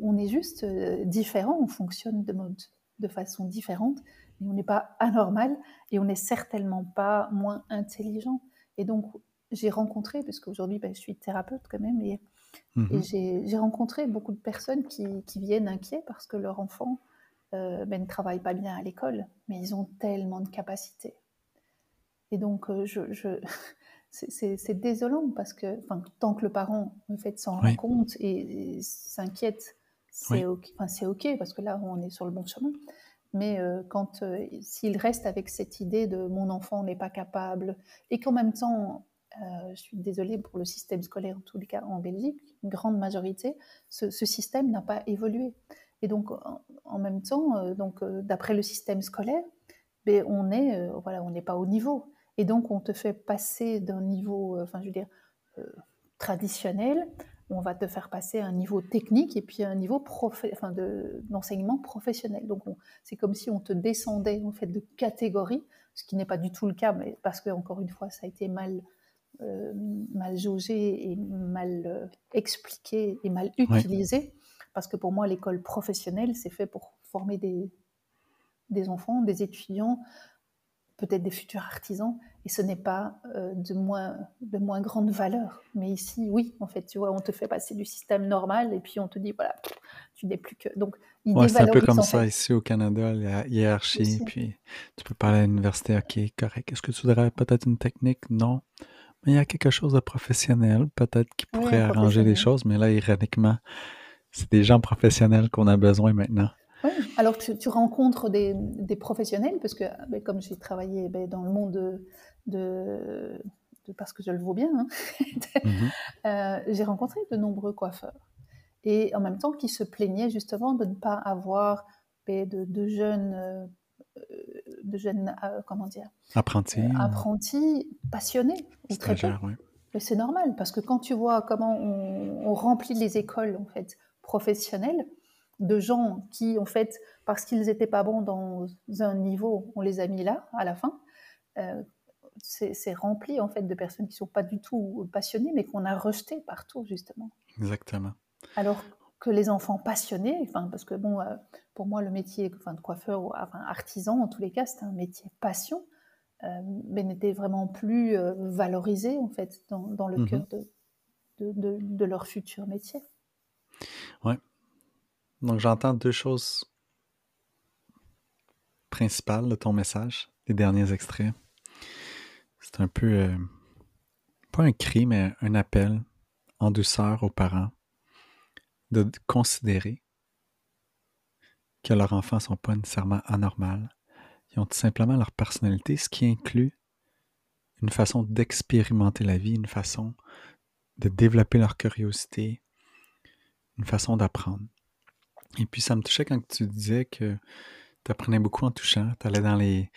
Speaker 1: on est juste euh, différent, on fonctionne de, mode, de façon différente, mais on n'est pas anormal et on n'est certainement pas moins intelligent. Et donc j'ai rencontré, parce qu'aujourd'hui ben, je suis thérapeute quand même, et et mmh j'ai rencontré beaucoup de personnes qui, viennent inquiets parce que leur enfant euh, ben, ne travaille pas bien à l'école, mais ils ont tellement de capacités. Et donc, euh, je, c'est désolant parce que tant que le parent en fait, s'en rend compte et, s'inquiète, c'est ok, ok parce que là, on est sur le bon chemin. Mais euh, quand s'il reste avec cette idée de mon enfant n'est pas capable et qu'en même temps euh, je suis désolée pour le système scolaire, en tous les cas en Belgique, une grande majorité, ce, système n'a pas évolué. Et donc, en, même temps, euh, donc euh, d'après le système scolaire, ben, on est, voilà, on n'est pas au niveau. Et donc, on te fait passer d'un niveau, enfin, je veux dire, traditionnel, on va te faire passer à un niveau technique et puis à un niveau enfin, d'enseignement professionnel. Donc, c'est comme si on te descendait en fait de catégorie, ce qui n'est pas du tout le cas, mais parce que encore une fois, ça a été mal euh, mal jaugé et mal euh, expliqué et mal utilisé. Parce que pour moi, l'école professionnelle, c'est fait pour former des, des enfants, des étudiants, peut-être des futurs artisans, et ce n'est pas euh, de, moins, de moins grande valeur. Mais ici, oui, en fait, tu vois, on te fait passer du système normal, et puis on te dit, voilà, tu n'es plus que... Donc,
Speaker 2: c'est un peu comme ça ici au Canada, la hiérarchie, puis tu peux parler à l'université, ok, correct. Est-ce que tu voudrais peut-être une technique? Non il y a quelque chose de professionnel, peut-être, qui pourrait arranger les choses, mais là, ironiquement, c'est des gens professionnels qu'on a besoin maintenant.
Speaker 1: Oui, alors tu, tu rencontres des, des, professionnels, parce que ben, comme j'ai travaillé ben, dans le monde de, de, parce que je le vaux bien, hein, [LAUGHS] mhm. euh, j'ai rencontré de nombreux coiffeurs. Et en même temps, qui se plaignaient justement de ne pas avoir ben, de, de, jeunes euh, de jeunes, euh, comment dire,
Speaker 2: apprentis, euh,
Speaker 1: apprentis passionnés ou très C'est normal parce que quand tu vois comment on, remplit les écoles en fait professionnelles de gens qui en fait parce qu'ils n'étaient pas bons dans un niveau, on les a mis là à la fin. Euh, c'est rempli en fait de personnes qui sont pas du tout passionnées, mais qu'on a rejetées partout justement.
Speaker 2: Exactement.
Speaker 1: Alors que les enfants passionnés, enfin, parce que bon, euh, pour moi, le métier enfin, de coiffeur ou enfin, artisan, en tous les cas, c'est un métier passion, euh, mais n'était vraiment plus valorisé, en fait, dans, dans le mmh cœur de, de, de, leur futur métier.
Speaker 2: Ouais. Donc, j'entends deux choses principales de ton message, les derniers extraits. C'est un peu, pas un cri, mais un appel en douceur aux parents de considérer que leurs enfants ne sont pas nécessairement anormaux. Ils ont tout simplement leur personnalité, ce qui inclut une façon d'expérimenter la vie, une façon de développer leur curiosité, une façon d'apprendre. Et puis ça me touchait quand tu disais que tu apprenais beaucoup en touchant, tu allais dans les,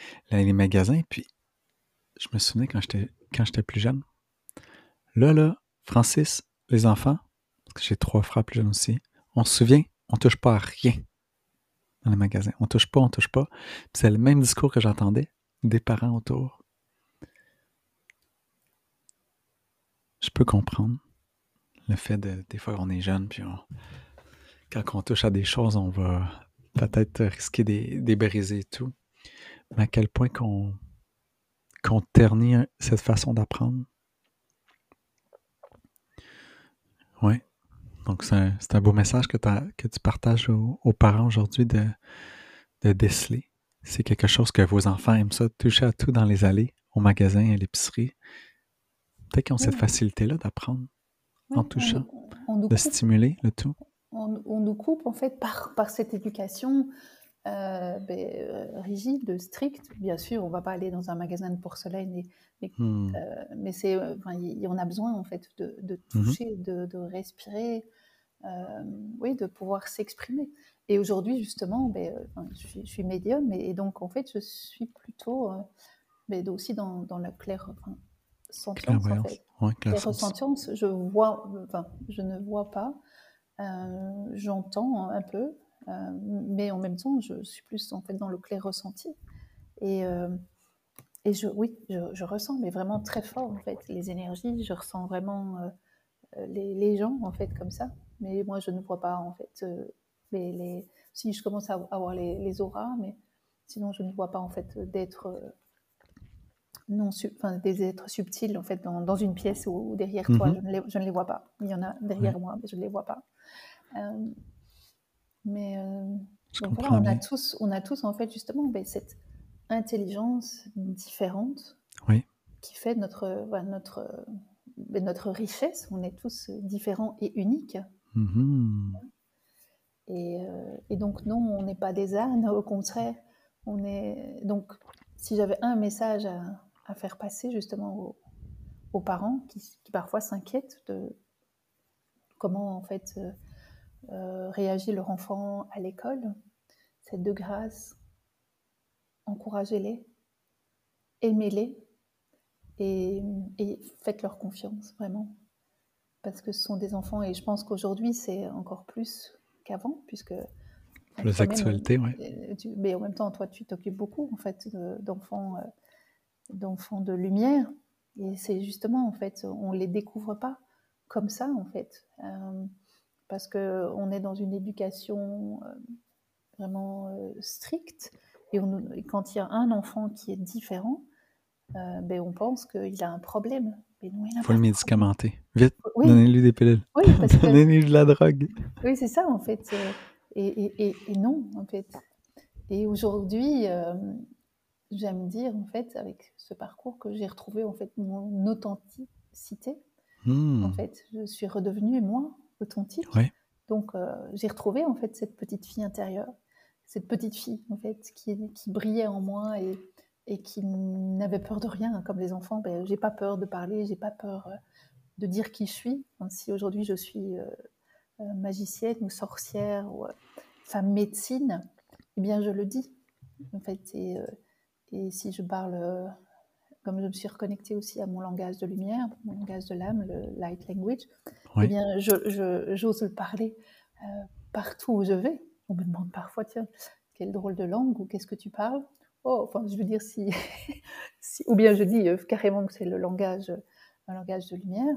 Speaker 2: magasins, puis je me souvenais quand j'étais plus jeune. Là, là, Francis, les enfants, parce que j'ai trois frères plus jeunes aussi, on se souvient, on touche pas à rien dans les magasins. On touche pas, on touche pas. c'est le même discours que j'entendais des parents autour. Je peux comprendre le fait de, des fois, on est jeune, puis quand on touche à des choses, on va peut-être risquer de briser et tout. Mais à quel point qu'on ternit cette façon d'apprendre? Oui, Donc, c'est un, beau message que, que tu partages aux, parents aujourd'hui de, de déceler. C'est quelque chose que vos enfants aiment ça, toucher à tout dans les allées, au magasin, à l'épicerie. Peut-être qu'ils ont cette facilité-là d'apprendre en touchant, de stimuler le tout.
Speaker 1: On, nous coupe, en fait, par, par cette éducation euh, ben, euh, rigide, stricte. Bien sûr, on ne va pas aller dans un magasin de porcelaine, mais, hmm. euh, mais c'est, on a besoin, en fait, de, de mmh toucher, de, de, respirer, oui, de pouvoir s'exprimer. Et aujourd'hui, justement, ben, je, suis, médium, et, donc, en fait, je suis plutôt mais ben, aussi dans, dans la claire sentience, en fait. Ouais, sentience, je vois, enfin, je ne vois pas, j'entends un peu, euh, mais en même temps, je suis plus en fait dans le clair ressenti. Et, euh, et je, oui, je, je, ressens, mais vraiment très fort en fait, les énergies. Je ressens vraiment les, les, gens en fait comme ça. Mais moi, je ne vois pas en fait les, les... si je commence à avoir les, les auras, mais sinon, je ne vois pas en fait d'être non, enfin, des êtres subtils en fait dans, dans une pièce ou, derrière toi. Mhm. Je ne, les, je ne, les, vois pas. Il y en a derrière moi, mais je ne les vois pas. Euh, mais euh, voilà, on a tous, on a tous en fait justement ben, cette intelligence différente
Speaker 2: oui.
Speaker 1: qui fait notre, notre, ben, notre richesse. On est tous différents et uniques.
Speaker 2: Mhm.
Speaker 1: Et, euh, et, donc non, on n'est pas des ânes. Au contraire, on est donc si j'avais un message à, à faire passer justement aux, parents qui, parfois s'inquiètent de comment en fait euh, euh, réagit leur enfant à l'école. C'est de grâce, encouragez-les, aimez-les et, faites-leur confiance vraiment. Parce que ce sont des enfants et je pense qu'aujourd'hui c'est encore plus qu'avant puisque
Speaker 2: les actualités, oui.
Speaker 1: Euh, mais en même temps, toi, tu t'occupes beaucoup en fait d'enfants d'enfants de lumière. Et c'est justement, en fait, on les découvre pas comme ça, en fait. Euh, parce qu'on est dans une éducation euh, vraiment euh, stricte. Et, quand il y a un enfant qui est différent, ben on pense qu'il a un problème.
Speaker 2: il faut le médicamenter. Vite, donnez-lui des pilules. [LAUGHS] donnez-lui de la drogue.
Speaker 1: Oui, c'est ça, en fait. Et, et, et, non, en fait. Et aujourd'hui, j'aime dire en fait avec ce parcours que j'ai retrouvé en fait mon authenticité. Hmm. En fait, je suis redevenue moi authentique. Donc euh, j'ai retrouvé en fait cette petite fille intérieure, cette petite fille en fait qui, qui brillait en moi et, et qui n'avait peur de rien comme les enfants. Ben, j'ai pas peur de parler, j'ai pas peur euh, de dire qui je suis. si aujourd'hui je suis euh, magicienne ou sorcière ou femme médecine, eh bien je le dis. En fait, et, et si je parle, comme je me suis reconnectée aussi à mon langage de lumière, mon langage de l'âme, le light language, eh bien, j'ose le parler euh, partout où je vais. On me demande parfois, tiens, quelle drôle de langue ou qu'est-ce que tu parles? Oh, enfin, je veux dire, [LAUGHS] si, ou bien je dis euh, carrément que c'est le langage, un langage de lumière.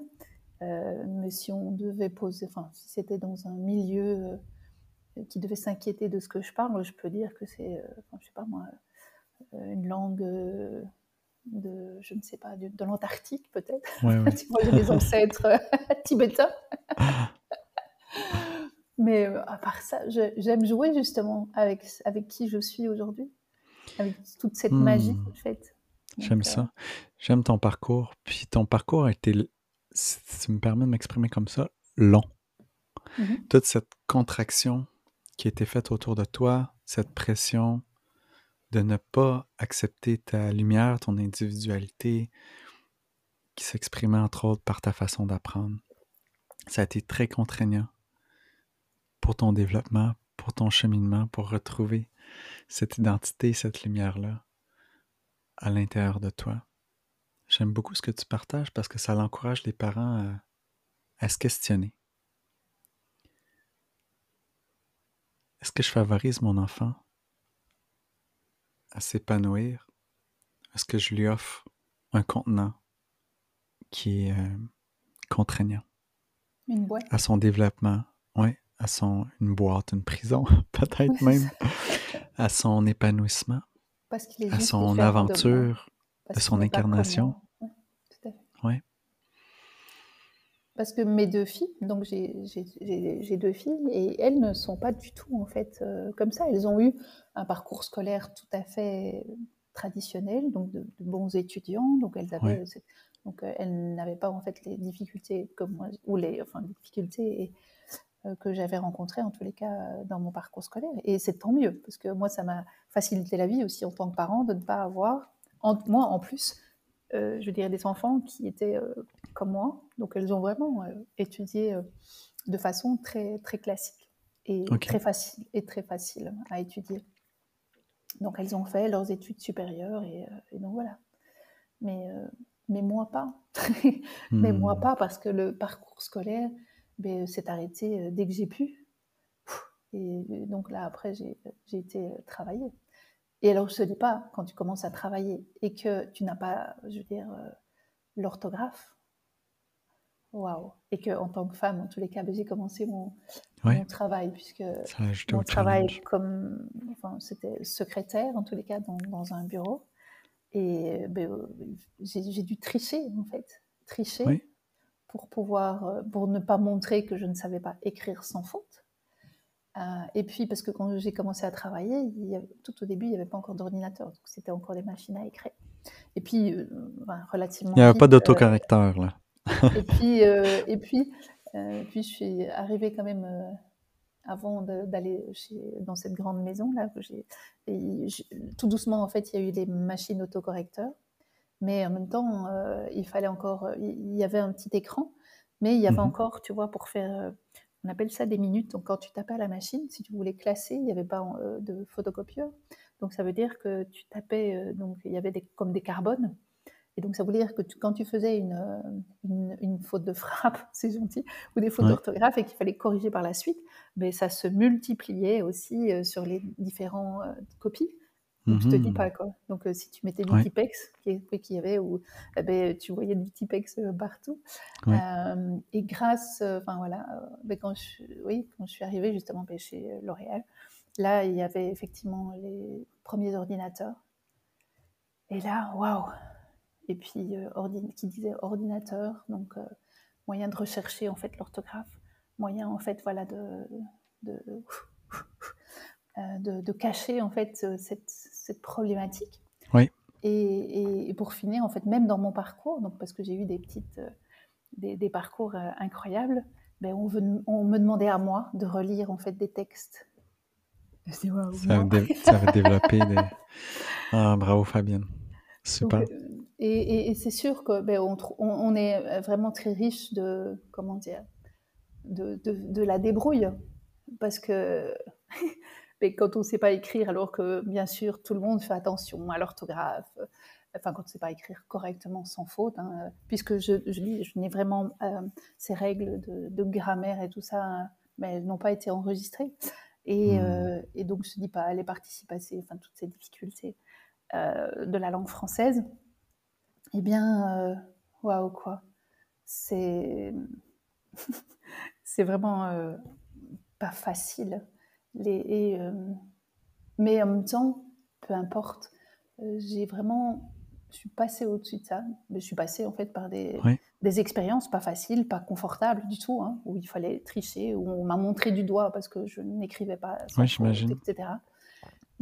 Speaker 1: mais si on devait poser, enfin, si c'était dans un milieu qui devait s'inquiéter de ce que je parle, je peux dire que c'est, enfin, je sais pas moi, euh, une langue euh, de, je ne sais pas, de, l'Antarctique peut-être. [LAUGHS] tu vois, j'ai des ancêtres euh, [LAUGHS] tibétains. [LAUGHS] Mais à part ça, j'aime jouer justement avec, avec qui je suis aujourd'hui, avec toute cette magie hmm. en fait.
Speaker 2: J'aime ça. J'aime ton parcours. Puis ton parcours a été, si tu me permets de m'exprimer comme ça, long. Mm-hmm. Toute cette contraction qui était faite autour de toi, cette pression, de ne pas accepter ta lumière, ton individualité, qui s'exprimait entre autres par ta façon d'apprendre. Ça a été très contraignant pour ton développement, pour ton cheminement, pour retrouver cette identité, cette lumière-là à l'intérieur de toi. J'aime beaucoup ce que tu partages parce que ça encourage les parents à, à se questionner. Est-ce que je favorise mon enfant? À s'épanouir, est-ce que je lui offre un contenant qui est euh, contraignant?
Speaker 1: Une boîte?
Speaker 2: À son développement, oui, à son une boîte, une prison, [LAUGHS] peut-être même, à son épanouissement, à son aventure, de, son incarnation. Oui, tout à fait. Ouais.
Speaker 1: Parce que mes deux filles, donc j'ai deux filles, et elles ne sont pas du tout en fait euh, comme ça. Elles ont eu un parcours scolaire tout à fait traditionnel, donc de, bons étudiants, donc elles avaient, donc euh, elles n'avaient pas en fait les difficultés comme moi, ou les, enfin les difficultés euh, que j'avais rencontrées en tous les cas dans mon parcours scolaire. Et c'est tant mieux, parce que moi ça m'a facilité la vie aussi en tant que parent de ne pas avoir, en, moi en plus, je dirais des enfants qui étaient comme moi. Donc elles ont vraiment euh, étudié euh, de façon très, très classique et très facile et très facile à étudier. Donc elles ont fait leurs études supérieures et, euh, donc voilà. Mais, mais moi pas. [LAUGHS] mais moi hmm. pas parce que le parcours scolaire ben, s'est arrêté dès que j'ai pu. Et donc là après j'ai été travailler. Et alors je te dis pas quand tu commences à travailler et que tu n'as pas, je veux dire, l'orthographe, Waouh. Et que en tant que femme, en tous les cas, ben, j'ai commencé mon, travail puisque mon travail. comme, enfin, c'était secrétaire en tous les cas dans, dans un bureau. Et ben, euh, j'ai dû tricher en fait, tricher pour pouvoir, euh, pour ne pas montrer que je ne savais pas écrire sans faute. Euh, et puis parce que quand j'ai commencé à travailler, il tout au début, il n'y avait pas encore d'ordinateur, donc c'était encore des machines à écrire. Et puis, relativement.
Speaker 2: Il n'y avait pas d'autocorrecteur là
Speaker 1: et [LAUGHS] puis, euh, et puis, euh, puis, je suis arrivée quand même euh, avant d'aller dans cette grande maison là. tout doucement, en fait, il y a eu des machines autocorrecteurs, mais en même temps, il fallait encore. Il y avait un petit écran, mais il y avait mmh encore, tu vois, pour faire. On appelle ça des minutes. Donc, quand tu tapais à la machine, si tu voulais classer, il n'y avait pas de photocopieur. Donc, ça veut dire que tu tapais. donc, il y avait des, comme des carbones. Et donc, ça voulait dire que quand tu faisais une, euh, une, faute de frappe, [LAUGHS] c'est gentil, ou des fautes d'orthographe et qu'il fallait corriger par la suite, mais ben, ça se multipliait aussi euh, sur les différentes euh, copies. Donc, je te dis pas quoi. Donc, si tu mettais du Tipex, qui, qui y avait, ou eh ben, tu voyais du Tipex partout. et grâce, enfin voilà, ben, quand, je, oui, quand je suis arrivée justement ben, chez L'Oréal, là, il y avait effectivement les premiers ordinateurs. Et là, waouh, et puis euh, qui disait ordinateur, donc euh, moyen de rechercher en fait l'orthographe, moyen en fait voilà de de, [LAUGHS] euh, de, cacher en fait cette, cette problématique.
Speaker 2: Oui.
Speaker 1: Et, et, pour finir en fait même dans mon parcours, donc parce que j'ai eu des petites des, des parcours incroyables, ben on, veut, on, me demandait à moi de relire en fait des textes.
Speaker 2: ça, avait développé des... [LAUGHS] Ah, bravo Fabienne. Super.
Speaker 1: Et, c'est sûr que ben, on, est vraiment très riche de comment dire de, de, la débrouille parce que [LAUGHS] ben, quand on ne sait pas écrire, alors que bien sûr tout le monde fait attention à l'orthographe, enfin quand on ne sait pas écrire correctement sans faute, hein, puisque je, je, dis, je n'ai vraiment euh, ces règles de, grammaire et tout ça, mais elles n'ont pas été enregistrées. Et, mmh. euh, et, donc je ne dis pas les participes passés, enfin toutes ces difficultés euh, de la langue française eh bien, euh, waouh, quoi. C'est. [LAUGHS] c'est vraiment euh, pas facile. Les, euh, mais en même temps, peu importe, j'ai vraiment. Je suis passée au-dessus de ça. Je suis passée en fait par des, des expériences pas faciles, pas confortables du tout, hein, où il fallait tricher, où on m'a montré du doigt parce que je n'écrivais pas,
Speaker 2: sans faute,
Speaker 1: etc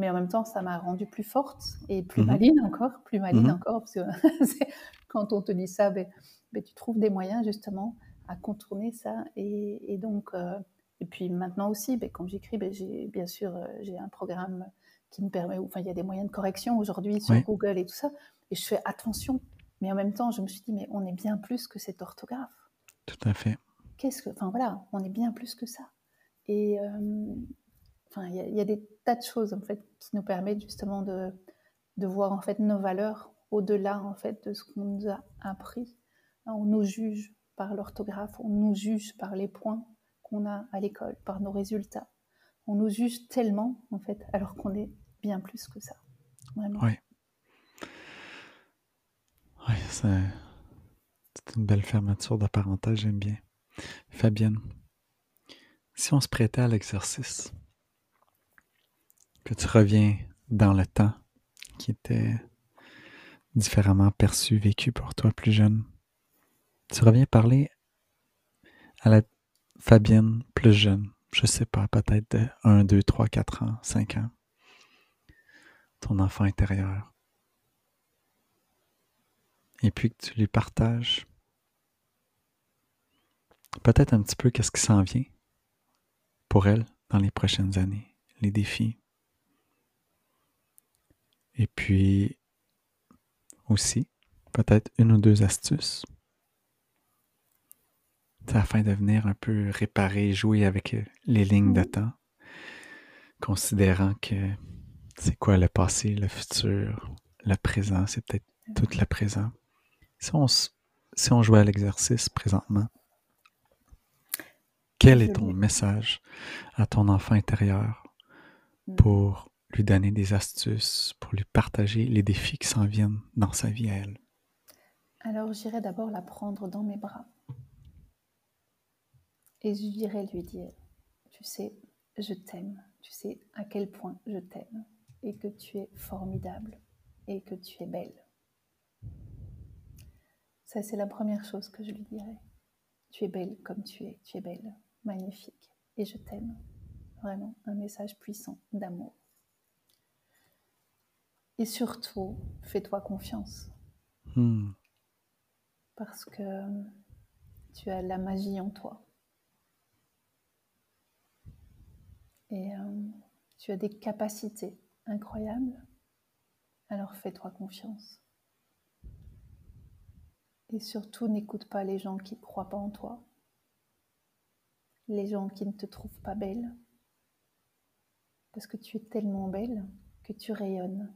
Speaker 1: mais en même temps, ça m'a rendue plus forte et plus mmh maline encore, plus maline mmh encore, parce que [LAUGHS] quand on te dit ça, ben, ben, tu trouves des moyens justement à contourner ça. Et, donc, euh, et puis maintenant aussi, ben, quand j'écris, ben, j'ai bien sûr euh, j'ai un programme qui me permet, enfin il y a des moyens de correction aujourd'hui sur Google et tout ça, et je fais attention. Mais en même temps, je me suis dit, mais on est bien plus que cet orthographe.
Speaker 2: Tout à fait.
Speaker 1: Qu'est-ce que, enfin voilà, on est bien plus que ça. Et, euh, Enfin, il y, a des tas de choses en fait qui nous permettent justement de, de voir en fait nos valeurs au-delà en fait de ce qu'on nous a appris. On nous juge par l'orthographe, on nous juge par les points qu'on a à l'école, par nos résultats. On nous juge tellement en fait, alors qu'on est bien plus que ça.
Speaker 2: Oui, c'est une belle fermeture de parenthèse, j'aime bien. Fabienne, si on se prêtait à l'exercice, que tu reviens dans le temps qui était différemment perçu, vécu pour toi plus jeune. Tu reviens parler à la Fabienne plus jeune, je sais pas, peut-être de 1, 2, 3, 4 ans, 5 ans. Ton enfant intérieur. Et puis que tu lui partages peut-être un petit peu qu'est-ce qui s'en vient pour elle dans les prochaines années, les défis. Et puis aussi, peut-être une ou deux astuces afin de venir un peu réparer, jouer avec euh, les lignes de temps, considérant que c'est quoi le passé, le futur, le présent, c'est peut-être tout le présent. Si on, si on jouait à l'exercice présentement, quel est ton message à ton enfant intérieur mmh. pour lui donner des astuces, pour lui partager les défis qui s'en viennent dans sa vie à elle?
Speaker 1: Alors j'irai d'abord la prendre dans mes bras. Et j'irai lui dire, tu sais, je t'aime, tu sais à quel point je t'aime, et que tu es formidable, et que tu es belle. Ça, c'est la première chose que je lui dirai. Tu es belle comme tu es, tu es belle, magnifique, et je t'aime. Vraiment, un message puissant d'amour. Et surtout, fais-toi confiance. Hmm. Parce que tu as la magie en toi. Et euh, tu as des capacités incroyables. Alors fais-toi confiance. Et surtout, n'écoute pas les gens qui ne croient pas en toi, les gens qui ne te trouvent pas belle, parce que tu es tellement belle que tu rayonnes.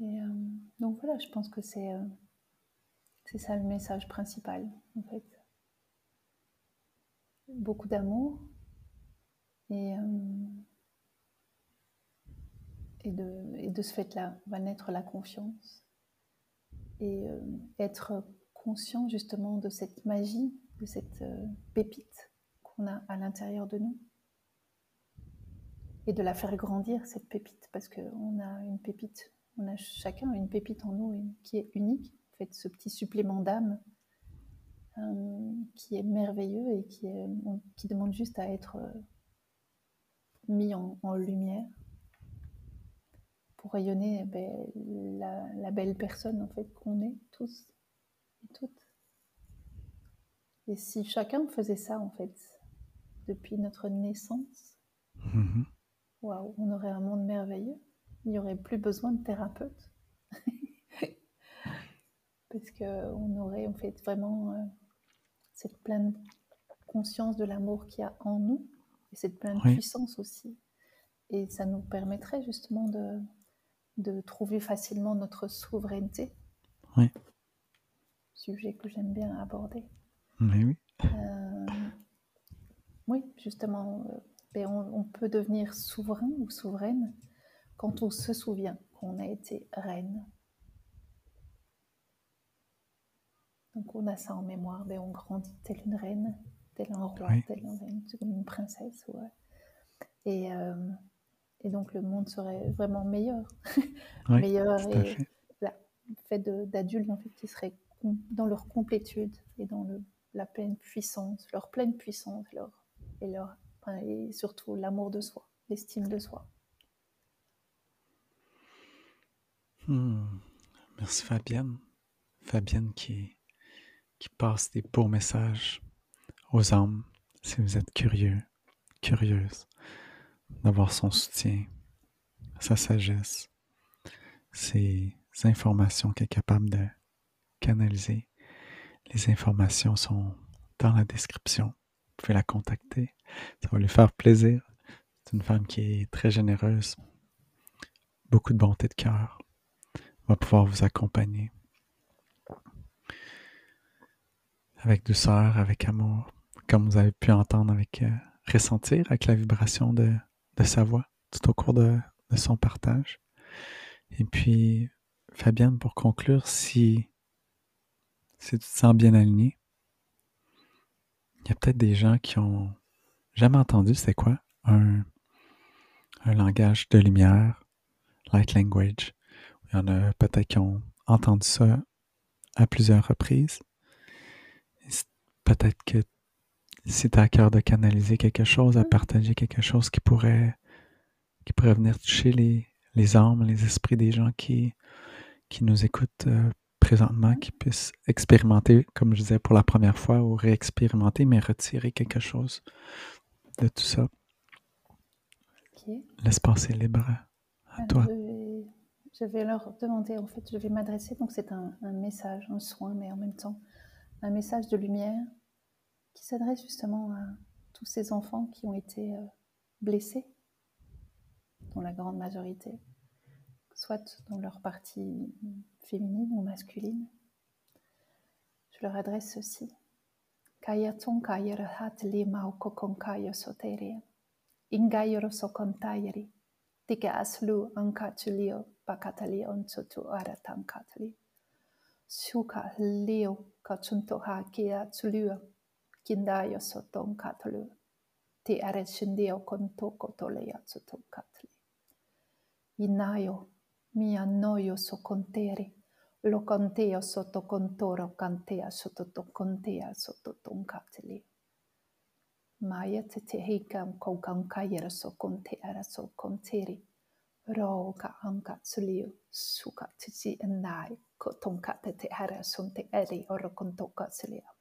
Speaker 1: Et euh, donc voilà, je pense que c'est euh, c'est ça le message principal, en fait. Beaucoup d'amour. Et, euh, et, de, et de ce fait-là va naître la confiance. Et être conscient justement de cette magie, de cette pépite qu'on a à l'intérieur de nous. Et de la faire grandir, cette pépite, parce qu'on a une pépite on a chacun une pépite en nous qui est unique, en fait, ce petit supplément d'âme euh, qui est merveilleux et qui, qui, demande juste à être euh, mis en, lumière pour rayonner eh ben, la, belle personne en fait qu'on est tous et toutes. Et si chacun faisait ça en fait depuis notre naissance, waouh, on aurait un monde merveilleux il n'y aurait plus besoin de thérapeute. [LAUGHS] Parce qu'on aurait en fait vraiment euh, cette pleine conscience de l'amour qu'il y a en nous et cette pleine puissance aussi. Et ça nous permettrait justement de, de trouver facilement notre souveraineté.
Speaker 2: Oui.
Speaker 1: Sujet que j'aime bien aborder.
Speaker 2: oui.
Speaker 1: Euh, oui, justement, euh, ben, on, peut devenir souverain ou souveraine quand on se souvient qu'on a été reine. Donc on a ça en mémoire, mais on grandit telle une reine, telle un roi, telle une comme une princesse. Et, euh, et, donc le monde serait vraiment meilleur. [LAUGHS] meilleur et le fait d'adultes en fait, qui seraient dans leur complétude et dans le, la pleine puissance, leur pleine puissance leur, et, leur, et surtout l'amour de soi, l'estime de soi.
Speaker 2: Hmm. Merci Fabienne. Fabienne qui, qui passe des beaux messages aux hommes. Si vous êtes curieux, curieuse d'avoir son soutien, sa sagesse, ses informations qu'elle est capable de canaliser. Les informations sont dans la description. Vous pouvez la contacter. Ça va lui faire plaisir. C'est une femme qui est très généreuse, beaucoup de bonté de cœur va pouvoir vous accompagner avec douceur, avec amour, comme vous avez pu entendre avec euh, ressentir avec la vibration de, sa voix tout au cours de, son partage. Et puis, Fabienne, pour conclure, si, si tu te sens bien aligné, il y a peut-être des gens qui ont jamais entendu c'est quoi un, un langage de lumière, light language. Il y en a peut-être qui ont entendu ça à plusieurs reprises. Peut-être que si tu as à cœur de canaliser quelque chose, à partager quelque chose qui pourrait, qui pourrait venir toucher les, les âmes, les esprits des gens qui, qui nous écoutent euh, présentement, qui puissent expérimenter, comme je disais, pour la première fois ou réexpérimenter, mais retirer quelque chose de tout ça. L'espace est libre à toi.
Speaker 1: Je vais, leur demander, en fait, je vais m'adresser, donc c'est un, un, message, un soin, mais en même temps, un message de lumière qui s'adresse justement à tous ces enfants qui ont été euh, blessés, dans la grande majorité, soit dans leur partie féminine ou masculine. Je leur adresse ceci. Kaya ton kaya rahat lima o kokon kaya soteria. Ingayoro sokontayri. Tika aslu ankatulio pakatali onsotu aratankatali. Suka leo kachunto ha kia tulua. kinda jag så tonkatlu. Ti arrescindio con toco toleia su toncatli. inayo mia noio so konteri lo conteo soto contoro cantea sotto soto sotto toncatli. Maia te te heikam koukan kaiera so conteera so conteri, roga anka tsuliu suka tsi enai ko tonkate te hara son te eri oro kontoka tsuliu.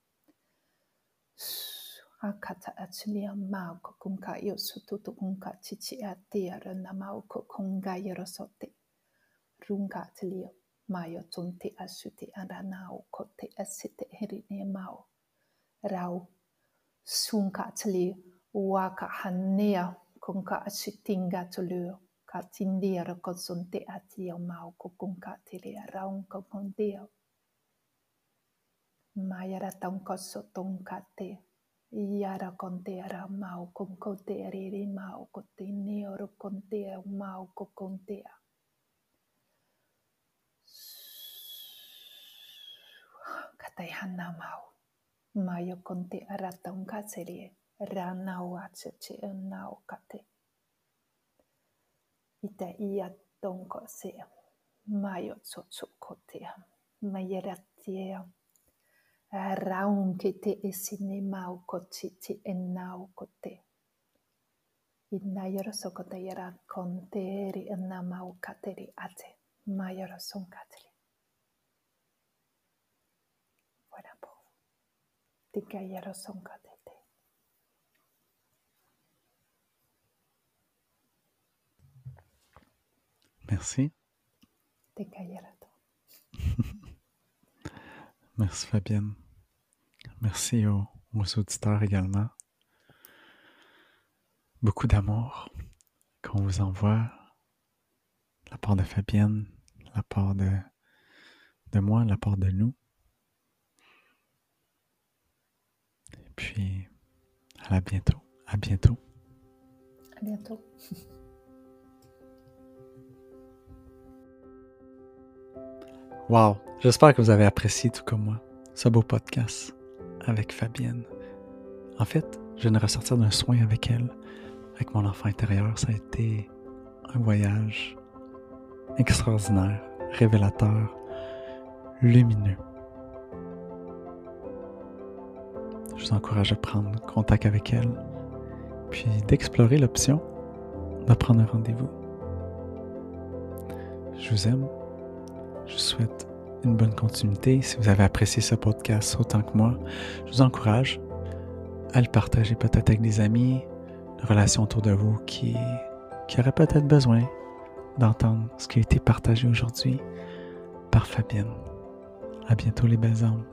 Speaker 1: akata achilia mauko kunka yosu tutu kunka, chichi atiara na mauko kunga yerosote. Runga atilio mayo tunti asuti aranao kote asite herine mao. Rau sunka atili waka hanea kunka asitinga tulio ka tindia rakozonte atio mauko kunka atilia raunka kondio. Mayara era tong ko so tong ka te. Ara mau kon ko te mau ko te neoro kon te mau ko kon hana mau. Mayo o ara taun ka serie, rāna atse che una o ka te. Ia se, raunkete esinemaukochiti ennaukote. Innayorosokotayaran konteri enamaukateri ate mayorosonkateri. Wanapo. Tikayarosonkatete.
Speaker 2: Merci. Tikayarato. Merci Fabienne. Merci aux, auditeurs également. Beaucoup d'amour qu'on vous envoie. La part de Fabienne, la part de, de moi, la part de nous. Puis, à bientôt. À bientôt.
Speaker 1: À bientôt. [LAUGHS]
Speaker 2: Wow! J'espère que vous avez apprécié tout comme moi ce beau podcast avec Fabienne. En fait, je viens de ressortir d'un soin avec elle, avec mon enfant intérieur. Ça a été un voyage extraordinaire, révélateur, lumineux. je vous encourage à prendre contact avec elle, puis d'explorer l'option de prendre un rendez-vous. Je vous aime. Je vous souhaite une bonne continuité. Si vous avez apprécié ce podcast autant que moi, je vous encourage à le partager peut-être avec des amis, une relation autour de vous qui, qui aurait peut-être besoin d'entendre ce qui a été partagé aujourd'hui par Fabienne. À bientôt les belles âmes.